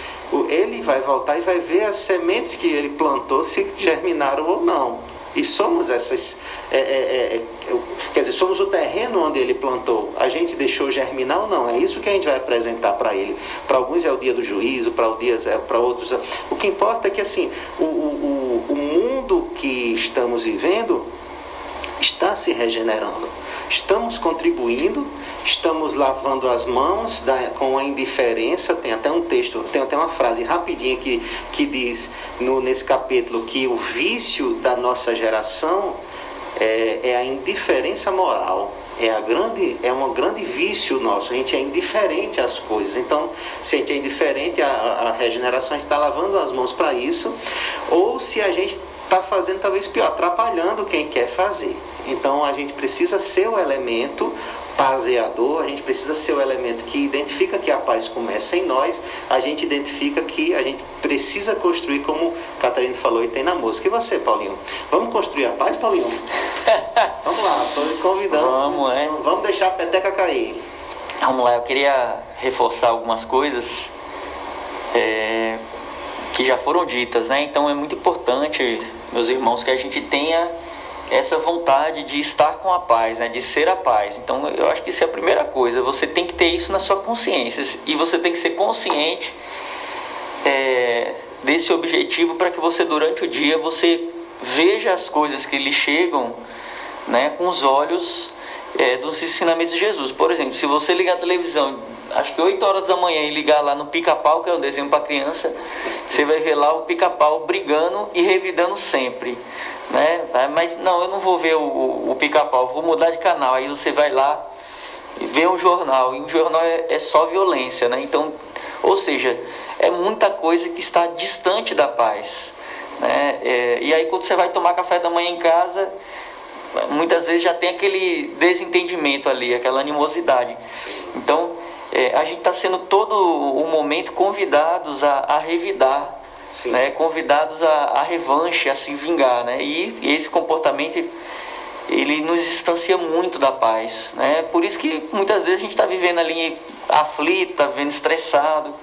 ele vai voltar e vai ver as sementes que ele plantou se germinaram ou não. E somos essas. É, é, é, é quer dizer, somos o terreno onde ele plantou. A gente deixou germinar ou não? É isso que a gente vai apresentar para ele. Para alguns é o dia do juízo, para é, outros. É, o que importa é que assim, o, o, o mundo que estamos vivendo está se regenerando. Estamos contribuindo, estamos lavando as mãos da, com a indiferença. Tem até um texto, tem até uma frase rapidinha que, que diz no, nesse capítulo que o vício da nossa geração é, é a indiferença moral é a grande é um grande vício nosso a gente é indiferente às coisas então se a gente é indiferente à, regeneração a gente está lavando as mãos para isso ou se a gente está fazendo talvez pior, atrapalhando quem quer fazer. Então a gente precisa ser o elemento paseador, a gente precisa ser o elemento que identifica que a paz começa em nós, a gente identifica que a gente precisa construir, como Catarina falou e tem na música. E você, Paulinho? Vamos construir a paz, Paulinho? *laughs* vamos lá, estou lhe convidando. Vamos, é. Vamos deixar a peteca cair. Vamos lá, eu queria reforçar algumas coisas. É, que já foram ditas, né? Então é muito importante, meus irmãos, que a gente tenha essa vontade de estar com a paz, né? De ser a paz. Então eu acho que isso é a primeira coisa. Você tem que ter isso na sua consciência e você tem que ser consciente é, desse objetivo para que você durante o dia você veja as coisas que lhe chegam, né? Com os olhos é, dos ensinamentos de Jesus. Por exemplo, se você ligar a televisão, acho que 8 horas da manhã e ligar lá no pica-pau, que é um desenho para criança, você vai ver lá o pica-pau brigando e revidando sempre. Né? Mas não, eu não vou ver o, o, o pica-pau, vou mudar de canal. Aí você vai lá e vê um jornal, e um jornal é, é só violência, né? Então, ou seja, é muita coisa que está distante da paz. Né? É, e aí quando você vai tomar café da manhã em casa, muitas vezes já tem aquele desentendimento ali, aquela animosidade. Então, é, a gente está sendo todo o momento convidados a, a revidar, né? convidados a, a, revanche, a se vingar. Né? E, e, esse comportamento ele nos distancia muito da paz. Né? Por isso que muitas vezes a gente está vivendo ali aflito, está vivendo estressado,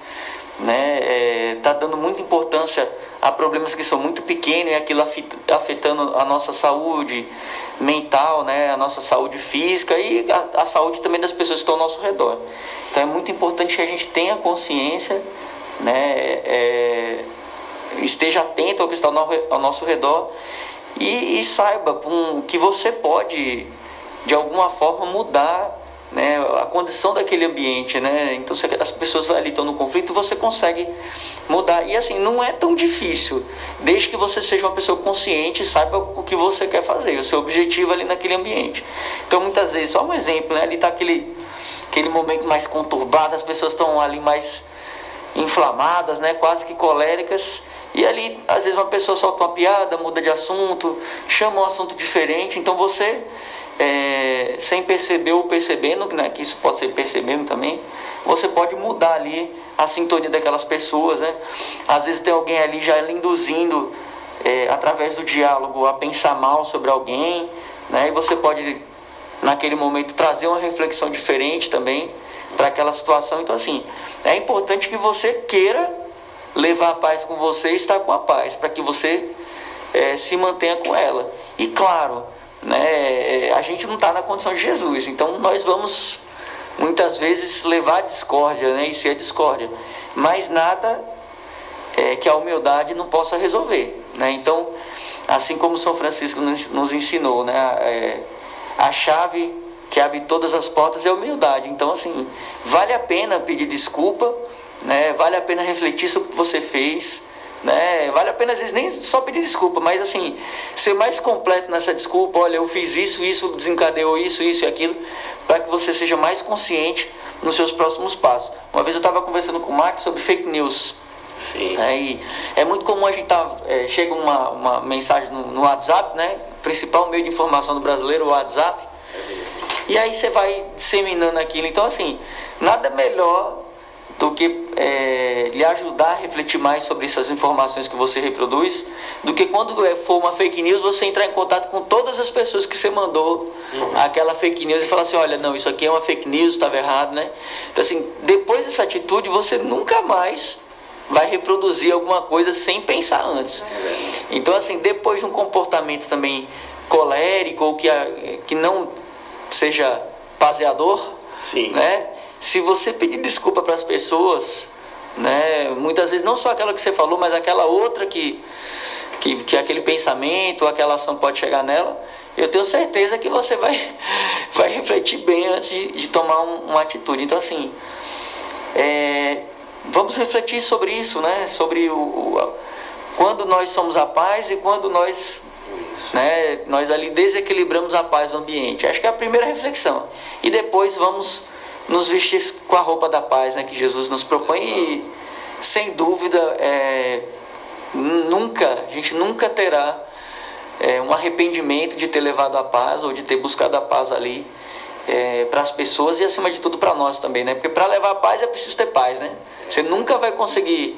né? É, tá dando muita importância a problemas que são muito pequenos e aquilo afetando a nossa saúde mental, né? A nossa saúde física e a, a saúde também das pessoas que estão ao nosso redor. Então é muito importante que a gente tenha consciência, né? É, esteja atento ao que está ao nosso redor e, e saiba um, que você pode de alguma forma mudar né, a condição daquele ambiente, né? Então se as pessoas ali estão no conflito, você consegue mudar. E assim, não é tão difícil, desde que você seja uma pessoa consciente e saiba o que você quer fazer, o seu objetivo ali naquele ambiente. Então muitas vezes, só um exemplo, né? Ali está aquele, aquele momento mais conturbado, as pessoas estão ali mais inflamadas, né? Quase que coléricas. E ali, às vezes, uma pessoa solta uma piada, muda de assunto, chama um assunto diferente. Então você é, sem perceber ou percebendo, né, que isso pode ser percebendo também, você pode mudar ali a sintonia daquelas pessoas. Né? Às vezes tem alguém ali já induzindo, é, através do diálogo, a pensar mal sobre alguém, né? e você pode, naquele momento, trazer uma reflexão diferente também para aquela situação. Então, assim, é importante que você queira levar a paz com você e estar com a paz, para que você é, se mantenha com ela. E claro, né, é, a gente não está na condição de Jesus. Então nós vamos muitas vezes levar a discórdia né, e ser a discórdia. Mas nada é, que a humildade não possa resolver. Né? Então, assim como São Francisco nos ensinou, né, é, a chave que abre todas as portas é a humildade. Então, assim, vale a pena pedir desculpa, né, vale a pena refletir sobre o que você fez né? Vale a pena às vezes nem só pedir desculpa, mas assim, ser mais completo nessa desculpa, olha, eu fiz isso, isso desencadeou isso, isso e aquilo, para que você seja mais consciente nos seus próximos passos. Uma vez eu estava conversando com o Max sobre fake news. Sim. É, e é muito comum a gente tá, é, chega uma, uma mensagem no, no, WhatsApp, né? Principal meio de informação do brasileiro, o WhatsApp. E aí você vai disseminando aquilo. Então, assim, nada melhor do que é, lhe ajudar a refletir mais sobre essas informações que você reproduz, do que quando é, for uma fake news você entrar em contato com todas as pessoas que você mandou uhum. aquela fake news e falar assim, olha, não, isso aqui é uma fake news, estava errado, né? Então assim, depois dessa atitude você nunca mais vai reproduzir alguma coisa sem pensar antes. Então assim, depois de um comportamento também colérico ou que, que não seja paseador, Sim. né? Se você pedir desculpa para as pessoas, né, muitas vezes não só aquela que você falou, mas aquela outra que, que, que aquele pensamento, aquela ação pode chegar nela, eu tenho certeza que você vai, *laughs* vai refletir bem antes de, de tomar um, uma atitude. Então, assim, é, vamos refletir sobre isso, né? Sobre o, o, quando nós somos a paz e quando nós né, nós ali desequilibramos a paz no ambiente. Acho que é a primeira reflexão. E depois vamos nos vestir com a roupa da paz né, que Jesus nos propõe e, sem dúvida, é, nunca, a gente nunca terá é, um arrependimento de ter levado a paz ou de ter buscado a paz ali é, para as pessoas e, acima de tudo, para nós também, né? Porque para levar a paz é preciso ter paz, né? Você nunca vai conseguir,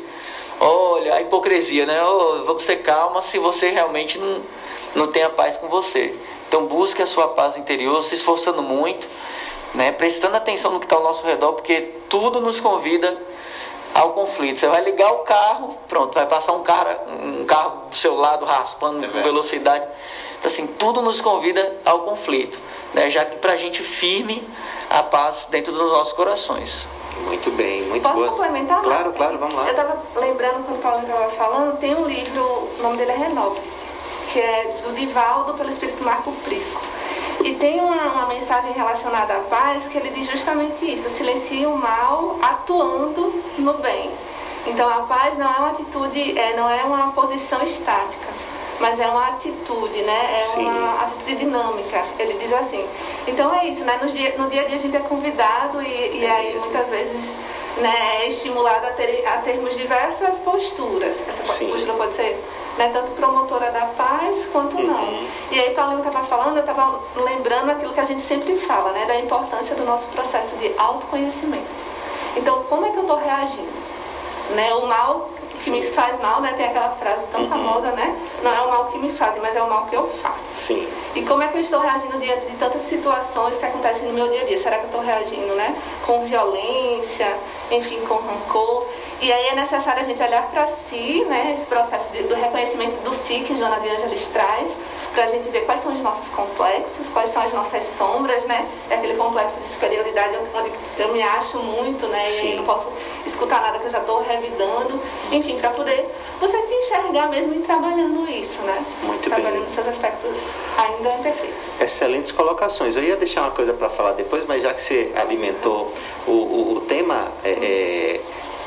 olha, a hipocrisia, né? Oh, vamos ter calma se você realmente não, não tem a paz com você. Então, busque a sua paz interior, se esforçando muito né? prestando atenção no que está ao nosso redor, porque tudo nos convida ao conflito. Você vai ligar o carro, pronto, vai passar um cara, um carro do seu lado raspando é com velocidade. Então, assim, tudo nos convida ao conflito, né? já que para a gente firme a paz dentro dos nossos corações. Muito bem, muito Posso boa. complementar? Claro, claro, vamos lá. Eu estava lembrando quando o Paulo estava falando, tem um livro, o nome dele é Renove-se, que é do Divaldo pelo Espírito Marco Prisco. E tem uma, uma, mensagem relacionada à paz que ele diz justamente isso: silencia o mal atuando no bem. Então a paz não é uma atitude, é, não é uma posição estática, mas é uma atitude, né? É Sim. uma atitude dinâmica. Ele diz assim. Então é isso, né? No dia, no dia a dia a gente é convidado e, e é aí muitas vezes né, é estimulado a, ter, a termos diversas posturas. Essa Sim. postura pode ser né, tanto promotora da paz quanto uhum. não. E aí Paulinho estava falando, eu estava lembrando aquilo que a gente sempre fala, né, da importância do nosso processo de autoconhecimento. Então, como é que eu estou reagindo? Né, o mal que me faz mal, né? Tem aquela frase tão uhum. famosa, né? Não é o mal que me fazem, mas é o mal que eu faço. Sim. E como é que eu estou reagindo diante de tantas situações que acontecem no meu dia a dia? Será que eu estou reagindo, né? Com violência, enfim, com rancor? E aí é necessário a gente olhar para si, né? Esse processo de, do reconhecimento do si que Joana de Angelis traz, para a gente ver quais são os nossos complexos, quais são as nossas sombras, né? É aquele complexo de superioridade onde eu me acho muito, né? Sim. E não posso escutar nada que eu já estou revidando. Enfim, para poder você se enxergar mesmo em trabalhando isso, né? Muito trabalhando bem. seus aspectos ainda imperfeitos. Excelentes colocações. Eu ia deixar uma coisa para falar depois, mas já que você alimentou o, o, o tema. É, é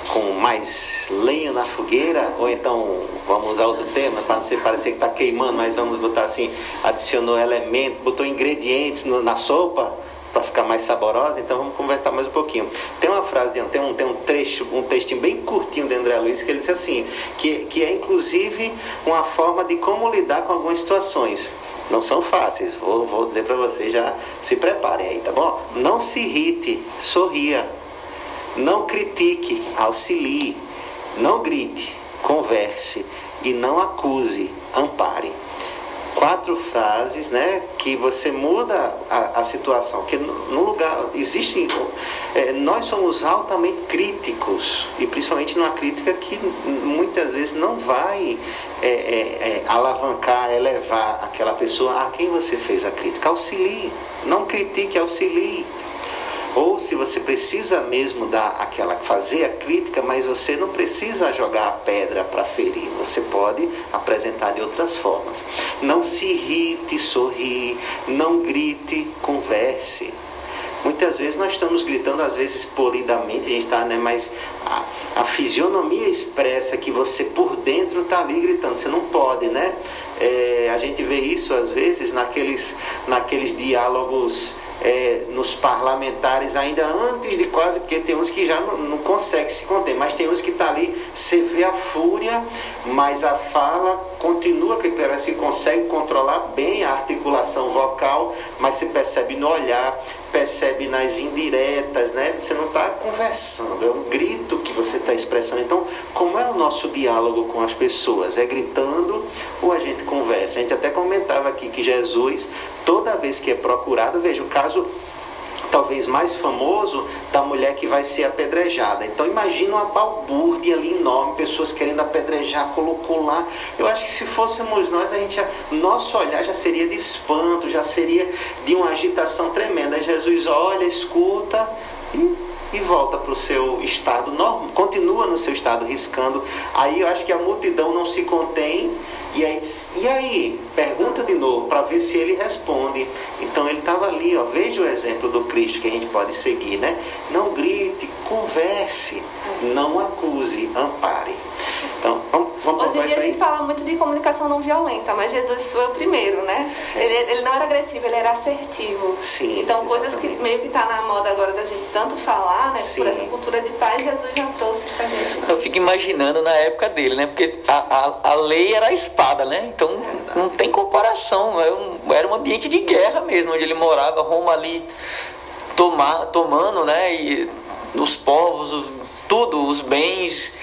com mais lenha na fogueira, ou então vamos usar outro tema, para não ser parecer que está queimando, mas vamos botar assim, adicionou elementos, botou ingredientes no, na sopa para ficar mais saborosa, então vamos conversar mais um pouquinho. Tem uma frase, tem um, tem um trecho, um textinho bem curtinho de André Luiz que ele diz assim, que, que é inclusive uma forma de como lidar com algumas situações. Não são fáceis, vou, vou dizer para vocês, já se preparem aí, tá bom? Não se irrite, sorria não critique, auxilie. Não grite, converse. E não acuse, ampare. Quatro frases, né, que você muda a, a situação. Que no, lugar existe, é, nós somos altamente críticos e principalmente numa crítica que muitas vezes não vai é, é, é alavancar, elevar aquela pessoa a quem você fez a crítica. Auxilie, não critique, auxilie. Ou se você precisa mesmo dar aquela fazer a crítica, mas você não precisa jogar a pedra para ferir. Você pode apresentar de outras formas. Não se irrite, sorri, não grite, converse. Muitas vezes nós estamos gritando, às vezes polidamente, a gente está, né? Mas a, a, fisionomia expressa que você por dentro está ali gritando. Você não pode, né? É, a gente vê isso às vezes naqueles, naqueles diálogos é, nos parlamentares ainda antes de quase, porque tem uns que já não, não consegue se conter, mas tem uns que está ali, você vê a fúria, mas a fala continua, que parece que consegue controlar bem a articulação vocal, mas se percebe no olhar, percebe nas indiretas, né? Você não está conversando, é um grito que você está expressando. Então, como é o nosso diálogo com as pessoas? É gritando ou a gente conversa? A gente até comentava aqui que Jesus, toda vez que é procurado, veja o caso talvez mais famoso da mulher que vai ser apedrejada. Então imagina uma balbúrdia ali enorme, pessoas querendo apedrejar, colocou lá. Eu acho que se fôssemos nós, a gente, nosso olhar já seria de espanto, já seria de uma agitação tremenda. Jesus olha, escuta e e volta para o seu estado normal, continua no seu estado riscando. Aí eu acho que a multidão não se contém e aí, e aí? Pergunta de novo para ver se ele responde. Então ele estava ali, ó, veja o exemplo do Cristo que a gente pode seguir, né? Não grite, converse, não acuse, ampare. Então, vamos, vamos Hoje em dia a gente fala muito de comunicação não violenta, mas Jesus foi o primeiro, né? É. Ele, ele não era agressivo, ele era assertivo. Sim, então, exatamente. coisas que meio que tá na moda agora da gente tanto falar, né? Sim. Por essa cultura de paz, Jesus já trouxe pra gente. Eu fico imaginando na época dele, né? Porque a, a, a lei era a espada, né? Então, Verdade. não tem comparação. Era um, era um ambiente de guerra mesmo, onde ele morava, Roma ali tomar, tomando, né? E os povos, tudo, os bens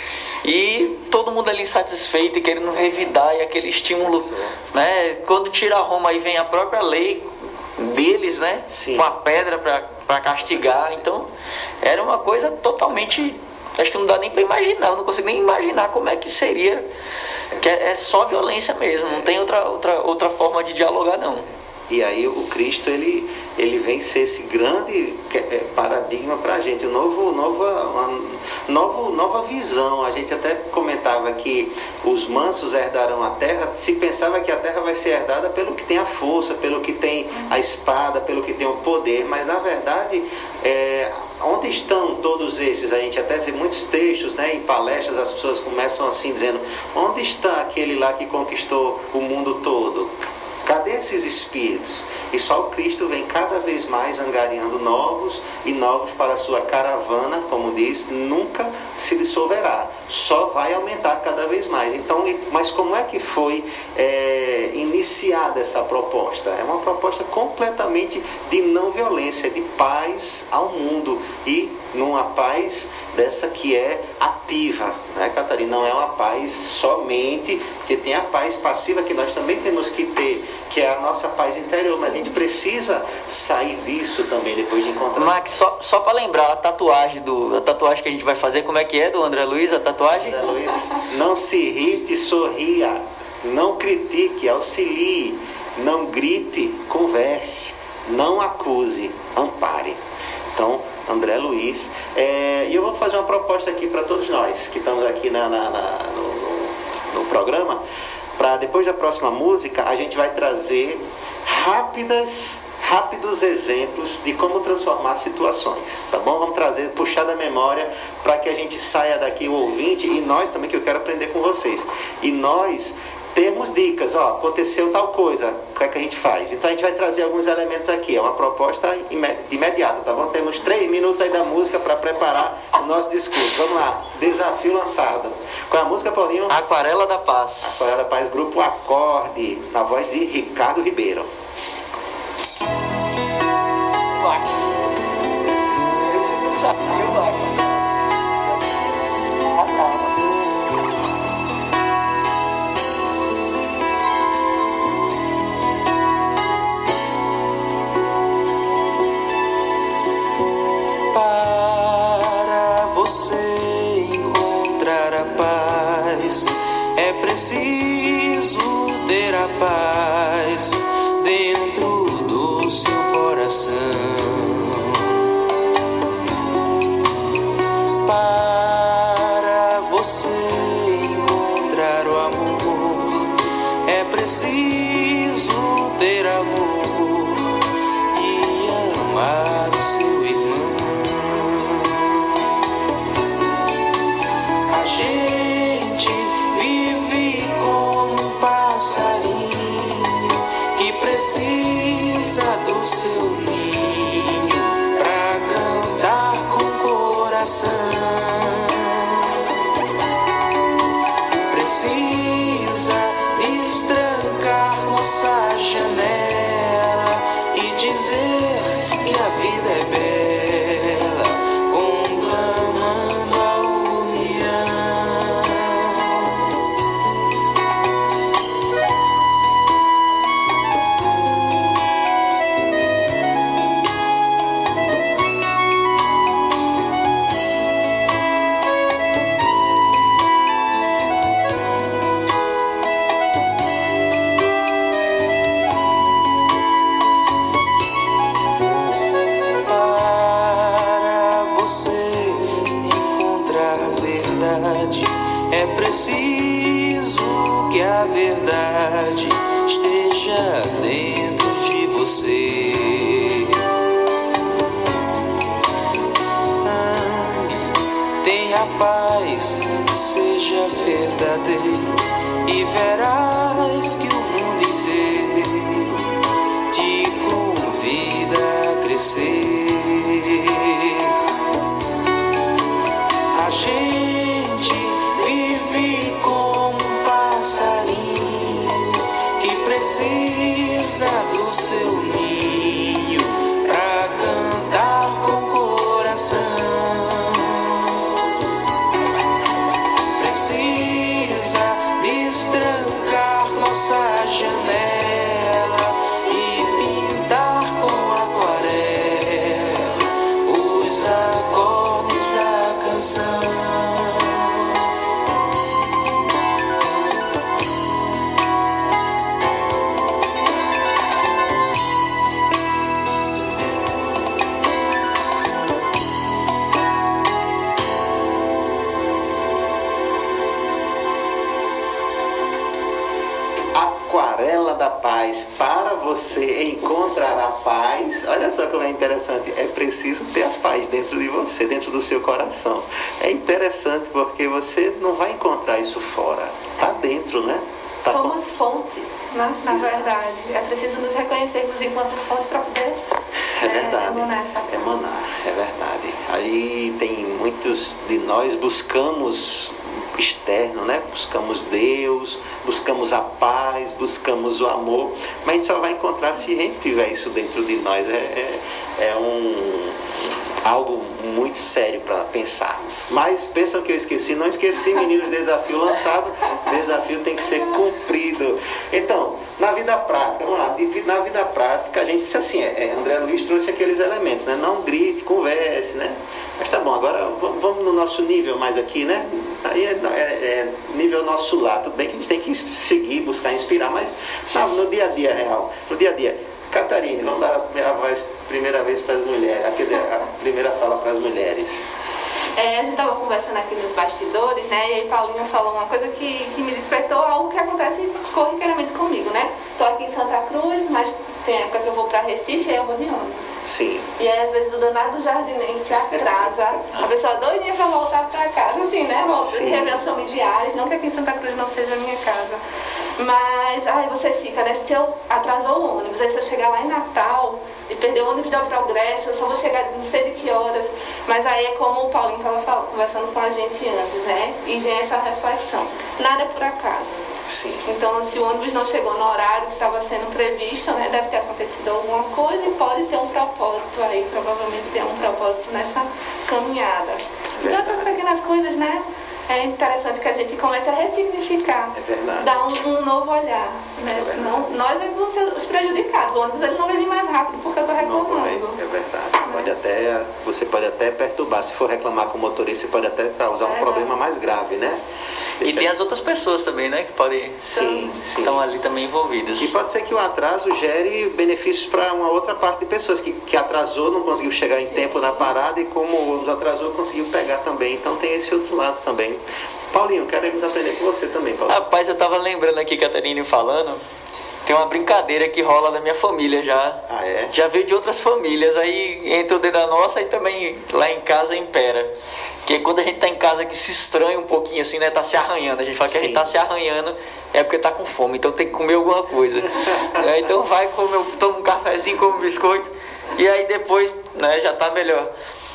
e todo mundo ali insatisfeito e querendo revidar e aquele estímulo, né? Quando tira Roma e vem a própria lei deles, né? Sim. Com a pedra para castigar. Então, era uma coisa totalmente acho que não dá nem para imaginar, eu não consigo nem imaginar como é que seria, que é, é só violência mesmo, não tem outra, outra, outra forma de dialogar não. E aí o Cristo ele, ele vem ser esse grande é, paradigma para a gente, novo, nova, uma novo, nova visão. A gente até comentava que os mansos herdarão a terra, se pensava que a terra vai ser herdada pelo que tem a força, pelo que tem a espada, pelo que tem o poder, mas na verdade é, onde estão todos esses? A gente até vê muitos textos, né, em palestras as pessoas começam assim dizendo: onde está aquele lá que conquistou o mundo todo? Cadê esses espíritos? E só o Cristo vem cada vez mais angariando novos e novos para a sua caravana, como diz, nunca se dissolverá, só vai aumentar cada vez mais. Então, mas como é que foi é, iniciada essa proposta? É uma proposta completamente de não violência, de paz ao mundo e numa paz dessa que é ativa, né, Catarina? Não é uma paz somente, porque tem a paz passiva que nós também temos que ter, que é a nossa paz interior, mas a gente precisa sair disso também depois de encontrar. Max, só, só para lembrar a tatuagem do a tatuagem que a gente vai fazer, como é que é do André Luiz, a tatuagem? André Luiz, não se irrite, sorria, não critique, auxilie, não grite, converse, não acuse, ampare. Então, André Luiz. É, e eu vou fazer uma proposta aqui para todos nós que estamos aqui na, na, na no, no programa. Para depois da próxima música, a gente vai trazer rápidas rápidos exemplos de como transformar situações, tá bom? Vamos trazer, puxar da memória para que a gente saia daqui o ouvinte e nós também que eu quero aprender com vocês. E nós temos dicas, ó, aconteceu tal coisa, o que é que a gente faz? Então a gente vai trazer alguns elementos aqui, é uma proposta de imediata, tá bom? Temos três minutos aí da música para preparar o nosso discurso. Vamos lá, desafio lançado. Qual é a música, Paulinho? Aquarela da Paz. Aquarela da Paz, grupo Acorde, na voz de Ricardo Ribeiro. Max. Esse desafio, Max. Preciso ter a paz dentro to encontrar a paz, olha só como é interessante. É preciso ter a paz dentro de você, dentro do seu coração. É interessante porque você não vai encontrar isso fora. Tá dentro, né? Tá Somos fonte, né? na Exato. verdade. É preciso nos reconhecermos enquanto fonte para poder É verdade. emanar essa paz. Emanar, é verdade. Aí tem muitos de nós buscamos externo, né? Buscamos Deus, buscamos a paz, buscamos o amor, mas a gente só vai encontrar se a gente tiver isso dentro de nós. É, é, é um algo muito sério para pensarmos. Mas pensam que eu esqueci? Não esqueci, meninos, desafio lançado, desafio tem que ser cumprido. Então, na vida prática, vamos lá, na vida prática a gente disse assim, é, é, André Luiz trouxe aqueles elementos, né? Não grite, converse, né? Mas tá bom, agora vamos, no nosso nível mais aqui, né? Aí é, é- é nível nosso lá. Tudo bem que a gente tem que seguir, buscar inspirar, mas na- no dia a dia real, no dia a dia. Catarina, vamos dar a voz, primeira vez para as mulheres, quer dizer, a primeira fala para as mulheres. É, a gente estava conversando aqui nos bastidores, né? E aí Paulinho falou uma coisa que, que me despertou algo que acontece corriqueiramente comigo, né? Tô aqui em Santa Cruz, mas tem época que eu vou para Recife e aí eu vou de ônibus. Sim. E aí, às vezes, o danado jardinense atrasa. A pessoa doidinha pra voltar pra casa, assim, né? Volta Sim. rever os familiares. Não que aqui em Santa Cruz não seja a minha casa. Mas, aí você fica, né? Se eu atrasou o ônibus, aí se eu chegar lá em Natal e perder o ônibus da Progresso, eu só vou chegar não sei de que horas. Mas aí é como o Paulinho estava conversando com a gente antes, né? E vem essa reflexão. Nada é por acaso. Sim. Então, se o ônibus não chegou no horário que estava sendo previsto, né, deve ter acontecido alguma coisa e pode ter um propósito aí, provavelmente tem um propósito nessa caminhada. Então, essas pequenas coisas, né, é interessante que a gente comece a ressignificar, É verdade. dar um, um novo olhar, né, É senão nós é que vamos ser os prejudicados. O ônibus ele não vai vir mais rápido porque eu estou Não reclamando. é verdade. Pode até, você pode até perturbar. Se for reclamar com o motorista, você pode até causar um É. problema mais grave, né? E tem as outras pessoas também, né? Que podem Sim, sim. estão ali também envolvidas. E pode ser que o atraso gere benefícios para uma outra parte de pessoas que, que atrasou, não conseguiu chegar em Sim. tempo na parada e como o ônibus atrasou, conseguiu pegar também. Então tem esse outro lado também. Paulinho, queremos aprender com você também, Paulinho. Rapaz, eu tava lembrando aqui, Catarina falando, tem uma brincadeira que rola na minha família já. Ah, é? Já veio de outras famílias, aí entra o dedo da nossa e também lá em casa impera. Que quando a gente tá em casa que se estranha um pouquinho assim, né? Tá se arranhando. A gente fala que a Sim. gente tá se arranhando é porque tá com fome, então tem que comer alguma coisa. *laughs* É, então vai comer, toma um cafezinho, come um biscoito e aí depois né, já tá melhor.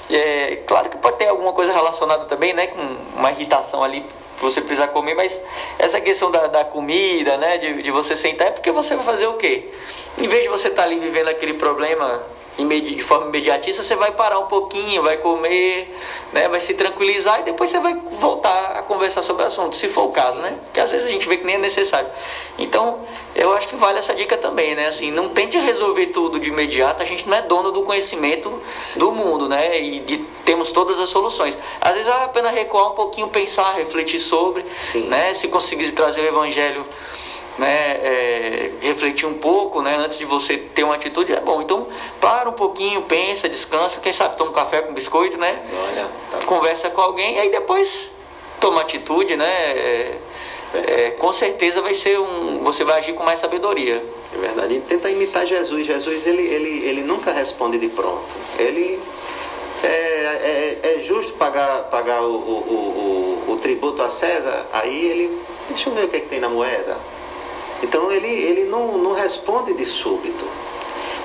É, claro que pode ter alguma coisa relacionada também, né? Com uma irritação ali que você precisa comer, mas essa questão da, da comida, né? De, de você sentar, é porque você vai fazer o quê? Em vez de você estar ali vivendo aquele problema de forma imediatista, você vai parar um pouquinho, vai comer, né? Vai se tranquilizar e depois você vai voltar a conversar sobre o assunto, se for o caso, né? Porque às vezes a gente vê que nem é necessário. Então, eu acho que vale essa dica também, né? Assim, não tente resolver tudo de imediato, a gente não é dono do conhecimento do mundo, né? E de, temos todas as soluções. Às vezes vale a pena recuar um pouquinho, pensar, refletir sobre, Sim. né? Se conseguir trazer o evangelho né, é, refletir um pouco, né, antes de você ter uma atitude, é bom. Então, para um pouquinho, pensa, descansa, quem sabe toma um café com biscoito, né? Olha, tá Conversa com alguém, aí depois toma atitude, né? É, é, com certeza vai ser um. Você vai agir com mais sabedoria. É verdade. E tenta imitar Jesus. Jesus ele, ele, ele nunca responde de pronto. Ele é, é, é justo pagar, pagar o, o, o, o, tributo a César, aí ele. Deixa eu ver o que, é que tem na moeda. Então ele, ele não, não responde de súbito.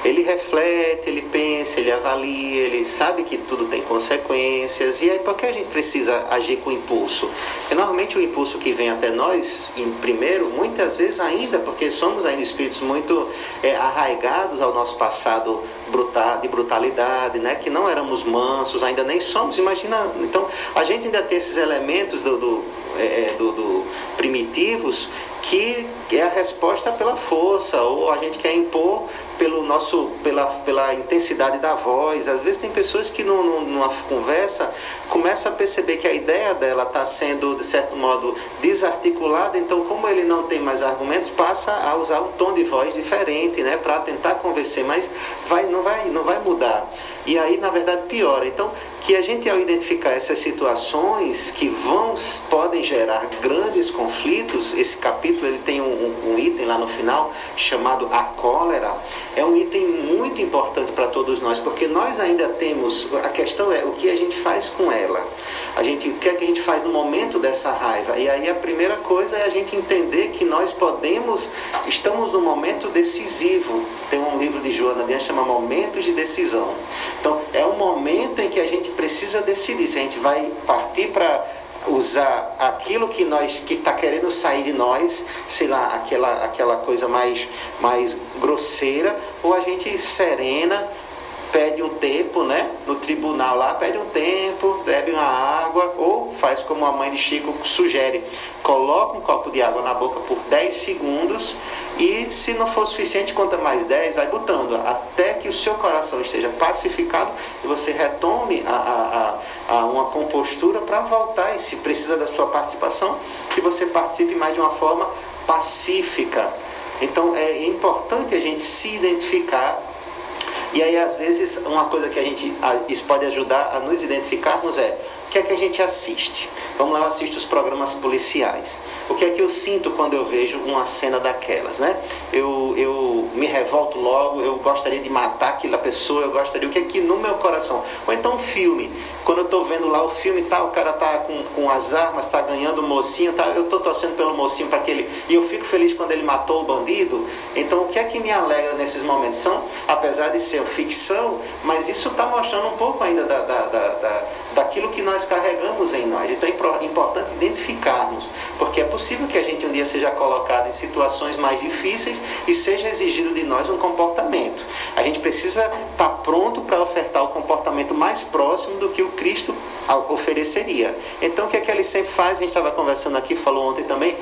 Ele reflete, ele pensa, ele avalia, ele sabe que tudo tem consequências. E aí, por que a gente precisa agir com impulso? Porque normalmente o impulso que vem até nós, em primeiro, muitas vezes ainda, porque somos ainda espíritos muito é, arraigados ao nosso passado brutal, de brutalidade, né? que não éramos mansos, ainda nem somos. Imagina, então, a gente ainda tem esses elementos do, do, é, é do, do primitivos que é a resposta pela força, ou a gente quer impor pelo nosso, pela, pela intensidade da voz. Às vezes tem pessoas que no, no, numa conversa começa a perceber que a ideia dela está sendo, de certo modo, desarticulada, então como ele não tem mais argumentos, passa a usar um tom de voz diferente, né, para tentar convencer, mas vai, não, vai, não vai mudar. E aí, na verdade, piora. Então, que a gente ao identificar essas situações que vão, podem gerar grandes conflitos, esse capítulo ele tem um, um item lá no final chamado a cólera, é um item muito importante para todos nós, porque nós ainda temos, a questão é o que a gente faz com ela. A gente, o que é que a gente faz no momento dessa raiva? E aí a primeira coisa é a gente entender que nós podemos, estamos no momento decisivo. Tem um livro de Joana Dias chama Momentos de Decisão. Então, é um momento em que a gente precisa decidir se a gente vai partir para usar aquilo que nós que está querendo sair de nós, sei lá, aquela, aquela coisa mais, mais grosseira, ou a gente serena pede um tempo, né? No tribunal lá, pede um tempo, bebe uma água, ou faz como a mãe de Chico sugere, coloca um copo de água na boca por 10 segundos e se não for suficiente, conta mais 10, vai botando, até que o seu coração esteja pacificado e você retome a, a, a uma compostura para voltar, e se precisa da sua participação, que você participe mais de uma forma pacífica. Então é importante a gente se identificar e aí, às vezes, uma coisa que a gente isso pode ajudar a nos identificarmos é que é que a gente assiste. Vamos lá, eu assisto os programas policiais. O que é que eu sinto quando eu vejo uma cena daquelas, né? Eu, eu me revolto logo, eu gostaria de matar aquela pessoa, eu gostaria, o que é que no meu coração? Ou então filme, quando eu estou vendo lá o filme, tá, o cara tá com, com as armas, está ganhando o mocinho, tá, eu estou torcendo pelo mocinho para que ele, e eu fico feliz quando ele matou o bandido. Então, o que é que me alegra nesses momentos? São, apesar de ser ficção, mas isso está mostrando um pouco ainda da, da, da, da, daquilo que nós carregamos em nós. Então, é importante identificarmos, porque é possível que a gente um dia seja colocado em situações mais difíceis e seja exigido de nós um comportamento. A gente precisa estar tá pronto para ofertar o comportamento mais próximo do que o Cristo ofereceria. Então, o que é que ele sempre faz? A gente estava conversando aqui, falou ontem também.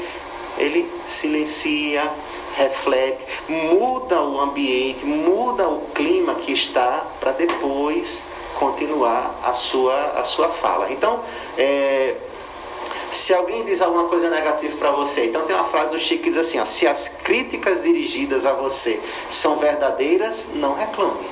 Ele silencia, reflete, muda o ambiente, muda o clima que está para depois continuar a sua, a sua fala. Então, é, se alguém diz alguma coisa negativa para você, então tem uma frase do Chico que diz assim: ó, se as críticas dirigidas a você são verdadeiras, não reclame.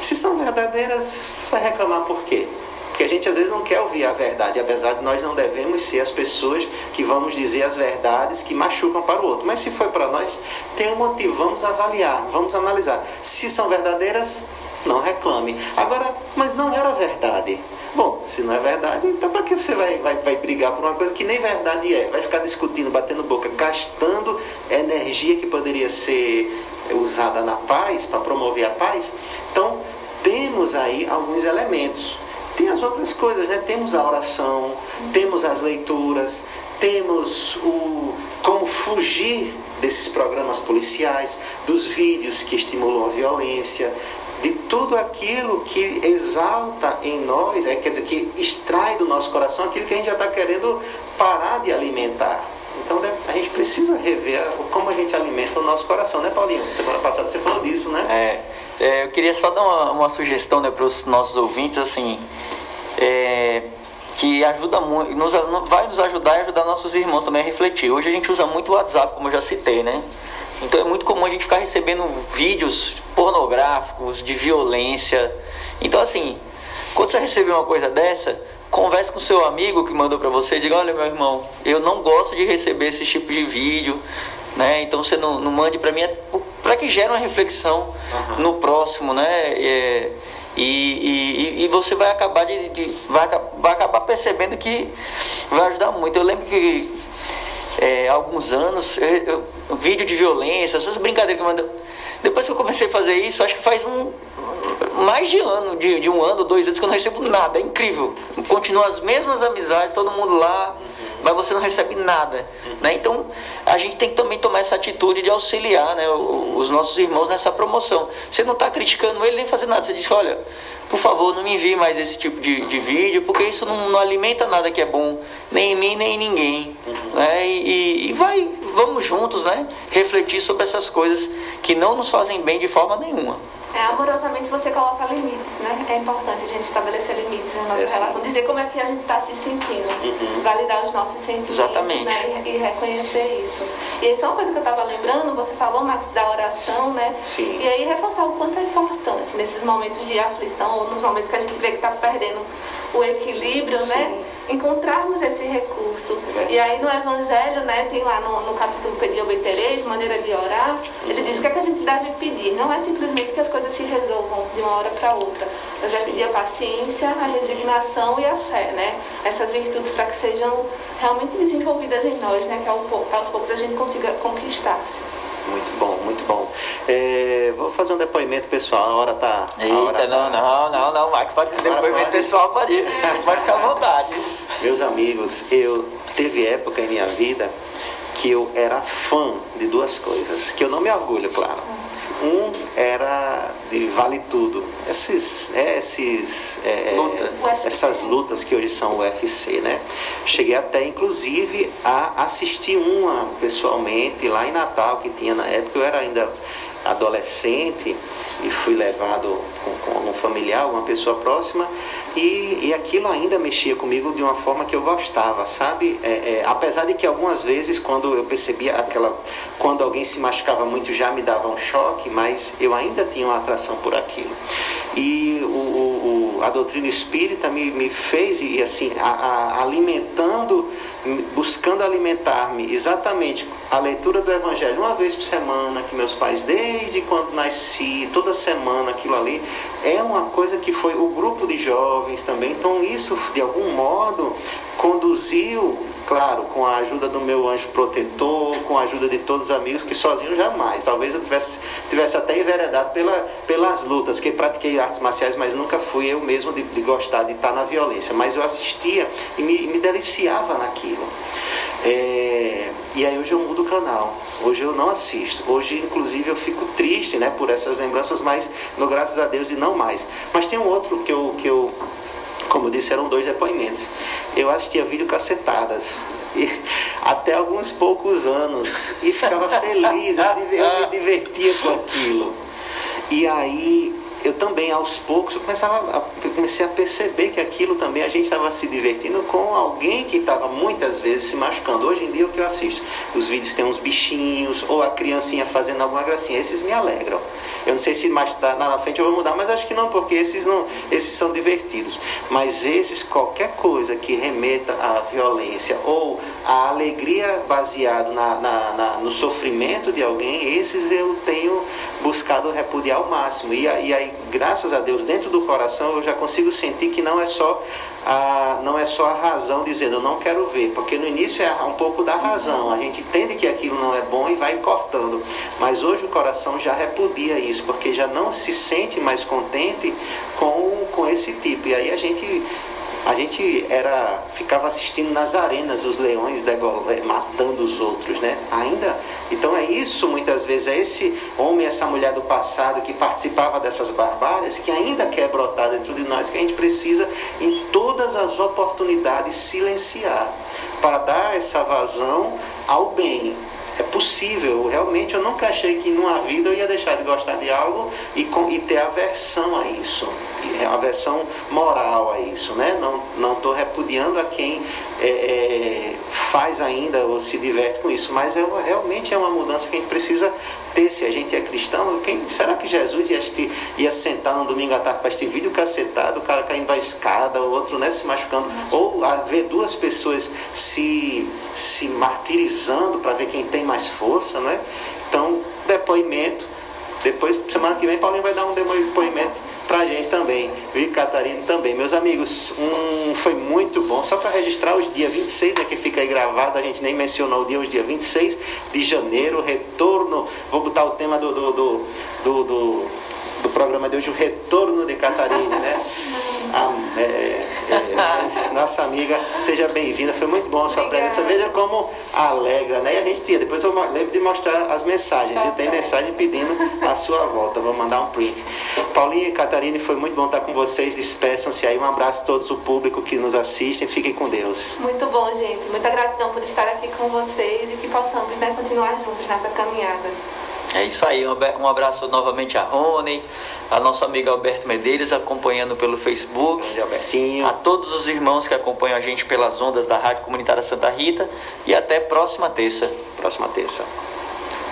Se são verdadeiras, vai reclamar por quê? Porque a gente às vezes não quer ouvir a verdade, apesar de nós não devemos ser as pessoas que vamos dizer as verdades que machucam para o outro. Mas se foi para nós, tem um motivo, vamos avaliar, vamos analisar. Se são verdadeiras, não reclame. Agora, mas não era verdade. Bom, se não é verdade, então para que você vai, vai, vai brigar por uma coisa que nem verdade é? Vai ficar discutindo, batendo boca, gastando energia que poderia ser usada na paz, para promover a paz? Então, temos aí alguns elementos. Tem as outras coisas, né? Temos a oração, temos as leituras, temos o como fugir desses programas policiais, dos vídeos que estimulam a violência, de tudo aquilo que exalta em nós, é, quer dizer, que extrai do nosso coração aquilo que a gente já está querendo parar de alimentar. Então a gente precisa rever como a gente alimenta o nosso coração, né, Paulinho? Semana passada você falou disso, né? É, é eu queria só dar uma, uma sugestão né, para os nossos ouvintes, assim, é, que ajuda muito, nos, vai nos ajudar e ajudar nossos irmãos também a refletir. Hoje a gente usa muito o WhatsApp, como eu já citei, né? Então é muito comum a gente ficar recebendo vídeos pornográficos de violência. Então assim, quando você receber uma coisa dessa, converse com seu amigo que mandou para você, diga, olha meu irmão, eu não gosto de receber esse tipo de vídeo, né? Então você não, não mande para mim é para que gere uma reflexão uhum. no próximo, né? É, e, e, e, você vai acabar de, de vai, vai, acabar percebendo que vai ajudar muito. Eu lembro que é, alguns anos, eu, eu, vídeo de violência, essas brincadeiras que mando. Depois que eu comecei a fazer isso, acho que faz um mais de ano, de, de um ano, dois anos que eu não recebo nada. É incrível. Continuam as mesmas amizades, todo mundo lá mas você não recebe nada. Né? Então, a gente tem que também tomar essa atitude de auxiliar né, os nossos irmãos nessa promoção. Você não está criticando ele nem fazendo nada. Você diz, olha, por favor, não me envie mais esse tipo de, de vídeo, porque isso não, não, alimenta nada que é bom, nem em mim, nem em ninguém. Né? E, e vai, vamos juntos né, refletir sobre essas coisas que não nos fazem bem de forma nenhuma. É, amorosamente você coloca limites, né? É importante a gente estabelecer limites na nossa é, relação, dizer como é que a gente está se sentindo, uhum. validar os nossos sentimentos Exatamente. Né? E, e, reconhecer isso. E isso é uma coisa que eu estava lembrando, você falou, Max, da oração, né? Sim. E aí reforçar o quanto é importante nesses momentos de aflição ou nos momentos que a gente vê que está perdendo o equilíbrio, né? Sim. né? Encontrarmos esse recurso. E aí no Evangelho, né, tem lá no, no capítulo Pedir Obtereis, maneira de orar, ele diz o que, é que a gente deve pedir. Não é simplesmente que as coisas se resolvam de uma hora para outra. Mas é pedir a paciência, a resignação e a fé, né? Essas virtudes para que sejam realmente desenvolvidas em nós, né? Que aos poucos a gente consiga conquistar-se. Muito bom, muito bom. É, vou fazer um depoimento pessoal, a hora tá. A Eita, hora não, tá... não, não, não, Max, pode ter depoimento pode. pessoal, pode ir. Pode ficar à vontade. Meus amigos, eu teve época em minha vida que eu era fã de duas coisas, que eu não me orgulho, claro. Um era de vale tudo. Esses, é, esses, é, Luta. essas lutas que hoje são UFC, né? Cheguei até, inclusive, a assistir uma pessoalmente lá em Natal, que tinha na época, eu era ainda adolescente e fui levado com, com um familiar, uma pessoa próxima, e, e aquilo ainda mexia comigo de uma forma que eu gostava, sabe? É, é, apesar de que algumas vezes, quando eu percebia aquela. quando alguém se machucava muito, já me dava um choque, mas eu ainda tinha uma atração por aquilo. E o, o, a doutrina espírita me, me fez, e assim, a, a, alimentando, buscando alimentar-me exatamente a leitura do Evangelho uma vez por semana, que meus pais, desde quando nasci, toda semana aquilo ali, é uma coisa que foi o grupo de jovens também. Então, isso, de algum modo, conduziu, claro, com a ajuda do meu anjo protetor, com a ajuda de todos os amigos, que sozinho jamais. Talvez eu tivesse, tivesse até enveredado pela, pelas lutas, porque pratiquei artes marciais, mas nunca fui eu mesmo de, de gostar de estar na violência. Mas eu assistia e me, me deliciava naquilo. É, e aí hoje eu mudo o canal. Hoje eu não assisto. Hoje, inclusive, eu fico triste né, por essas lembranças, mas no graças a Deus de não mais. Mas tem um outro que eu, que eu como eu disse, eram dois depoimentos. Eu assistia vídeo cacetadas. E, *laughs* até alguns poucos anos. E ficava feliz, eu, eu me divertia com aquilo. E aí eu também, aos poucos, eu começava a, comecei a perceber que aquilo também a gente estava se divertindo com alguém que estava muitas vezes se machucando. Hoje em dia, o que eu assisto? Os vídeos têm uns bichinhos, ou a criancinha fazendo alguma gracinha. Esses me alegram. Eu não sei se mais na frente eu vou mudar, mas acho que não, porque esses, não, esses são divertidos. Mas esses, qualquer coisa que remeta à violência ou à alegria baseado na, na, na no sofrimento de alguém, esses eu tenho buscado repudiar ao máximo. E, e aí graças a Deus, dentro do coração eu já consigo sentir que não é só a, não é só a razão dizendo eu não quero ver, porque no início é um pouco da razão, a gente entende que aquilo não é bom e vai cortando, mas hoje o coração já repudia isso, porque já não se sente mais contente com, com esse tipo, e aí a gente a gente era ficava assistindo nas arenas os leões eh, matando os outros, né? Ainda, então é isso muitas vezes é esse homem, essa mulher do passado que participava dessas barbárias que ainda quer brotar dentro de nós, que a gente precisa em todas as oportunidades silenciar para dar essa vazão ao bem, É possível. Realmente eu nunca achei que numa vida eu ia deixar de gostar de algo e, com, e ter aversão a isso. Aversão moral a isso. Né? Não estou repudiando a quem é, é, faz ainda ou se diverte com isso. Mas é, realmente é uma mudança que a gente precisa ter. Se a gente é cristão, quem, será que Jesus ia, ia sentar no domingo à tarde para este vídeo cacetado, o cara caindo da escada, o outro né, se machucando? Ou ver duas pessoas se, se martirizando para ver quem tem mais força, né? Então, depoimento. Depois, semana que vem, Paulinho vai dar um depoimento para a gente também, viu, Catarina também. Meus amigos, um, foi muito bom. Só para registrar os dias 26, né, que fica aí gravado, a gente nem mencionou o dia, os dias 26 de janeiro, retorno. Vou botar o tema do, do, do, do, do, do programa de hoje, o retorno de Catarina, né? *laughs* Ah, é, é, nossa amiga, seja bem-vinda. Foi muito bom a sua Obrigada. presença. Veja como alegra, né? E a gente tinha. Depois eu lembro de mostrar as mensagens. Tá e tem mensagem pedindo a sua volta. Vou mandar um print. Paulinha e Catarina, foi muito bom estar com vocês. Despeçam-se aí. Um abraço a todos o público que nos assistem. Fiquem com Deus. Muito bom, gente. Muita gratidão por estar aqui com vocês e que possamos né, continuar juntos nessa caminhada. É isso aí, um abraço novamente a Rony, a nosso amigo Alberto Medeiros acompanhando pelo Facebook, Albertinho. a todos os irmãos que acompanham a gente pelas ondas da Rádio Comunitária Santa Rita e até próxima terça. Próxima terça.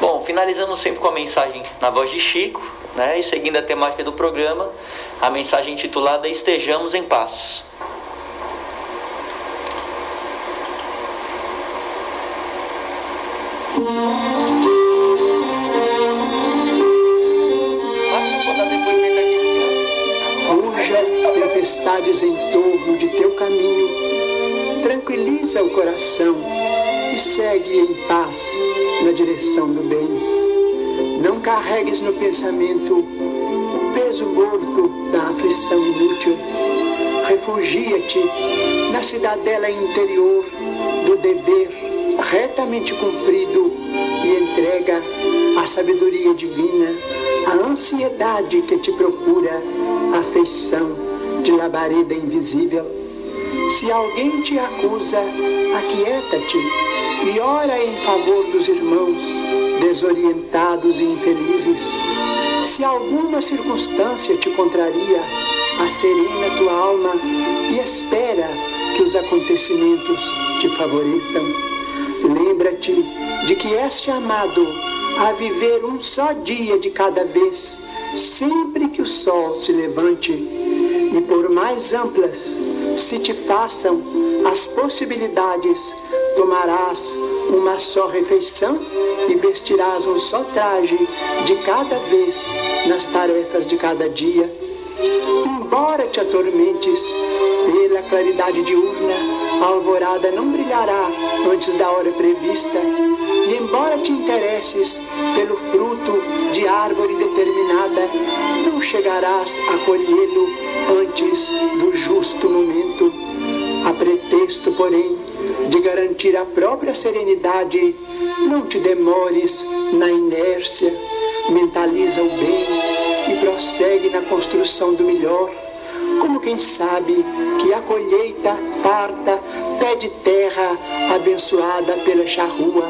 Bom, finalizamos sempre com a mensagem na voz de Chico, né? E seguindo a temática do programa, a mensagem intitulada Estejamos em Paz. Tempestades em torno de teu caminho, tranquiliza o coração e segue em paz na direção do bem. Não carregues no pensamento o peso morto da aflição inútil. Refugia-te na cidadela interior do dever retamente cumprido e entrega a sabedoria divina, a ansiedade que te procura, afeição de labareda invisível. Se alguém te acusa, aquieta-te e ora em favor dos irmãos desorientados e infelizes. Se alguma circunstância te contraria, acerena tua alma e espera que os acontecimentos te favoreçam. Lembra-te de que és chamado a viver um só dia de cada vez, sempre que o sol se levante e por mais amplas se te façam as possibilidades, tomarás uma só refeição e vestirás um só traje de cada vez nas tarefas de cada dia. Embora te atormentes pela claridade diurna, a alvorada não brilhará antes da hora prevista, e embora te interesses pelo fruto de árvore determinada, não chegarás a colhê-lo antes do justo momento. A pretexto, porém, de garantir a própria serenidade, não te demores na inércia, mentaliza o bem e prossegue na construção do melhor, como quem sabe que a colheita farta pede terra abençoada pela charrua.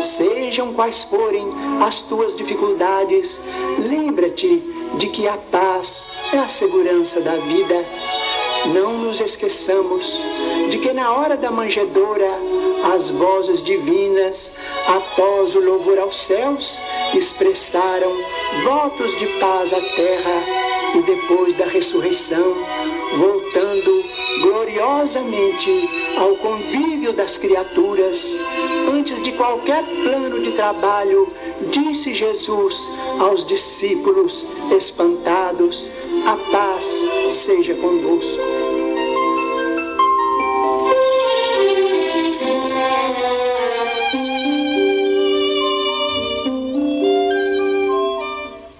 Sejam quais forem as tuas dificuldades, lembra-te de que a paz é a segurança da vida. Não nos esqueçamos de que na hora da manjedoura, as vozes divinas, após o louvor aos céus, expressaram votos de paz à terra e depois da ressurreição, voltando gloriosamente ao convívio das criaturas, antes de qualquer plano de trabalho, disse Jesus aos discípulos espantados: A paz seja convosco.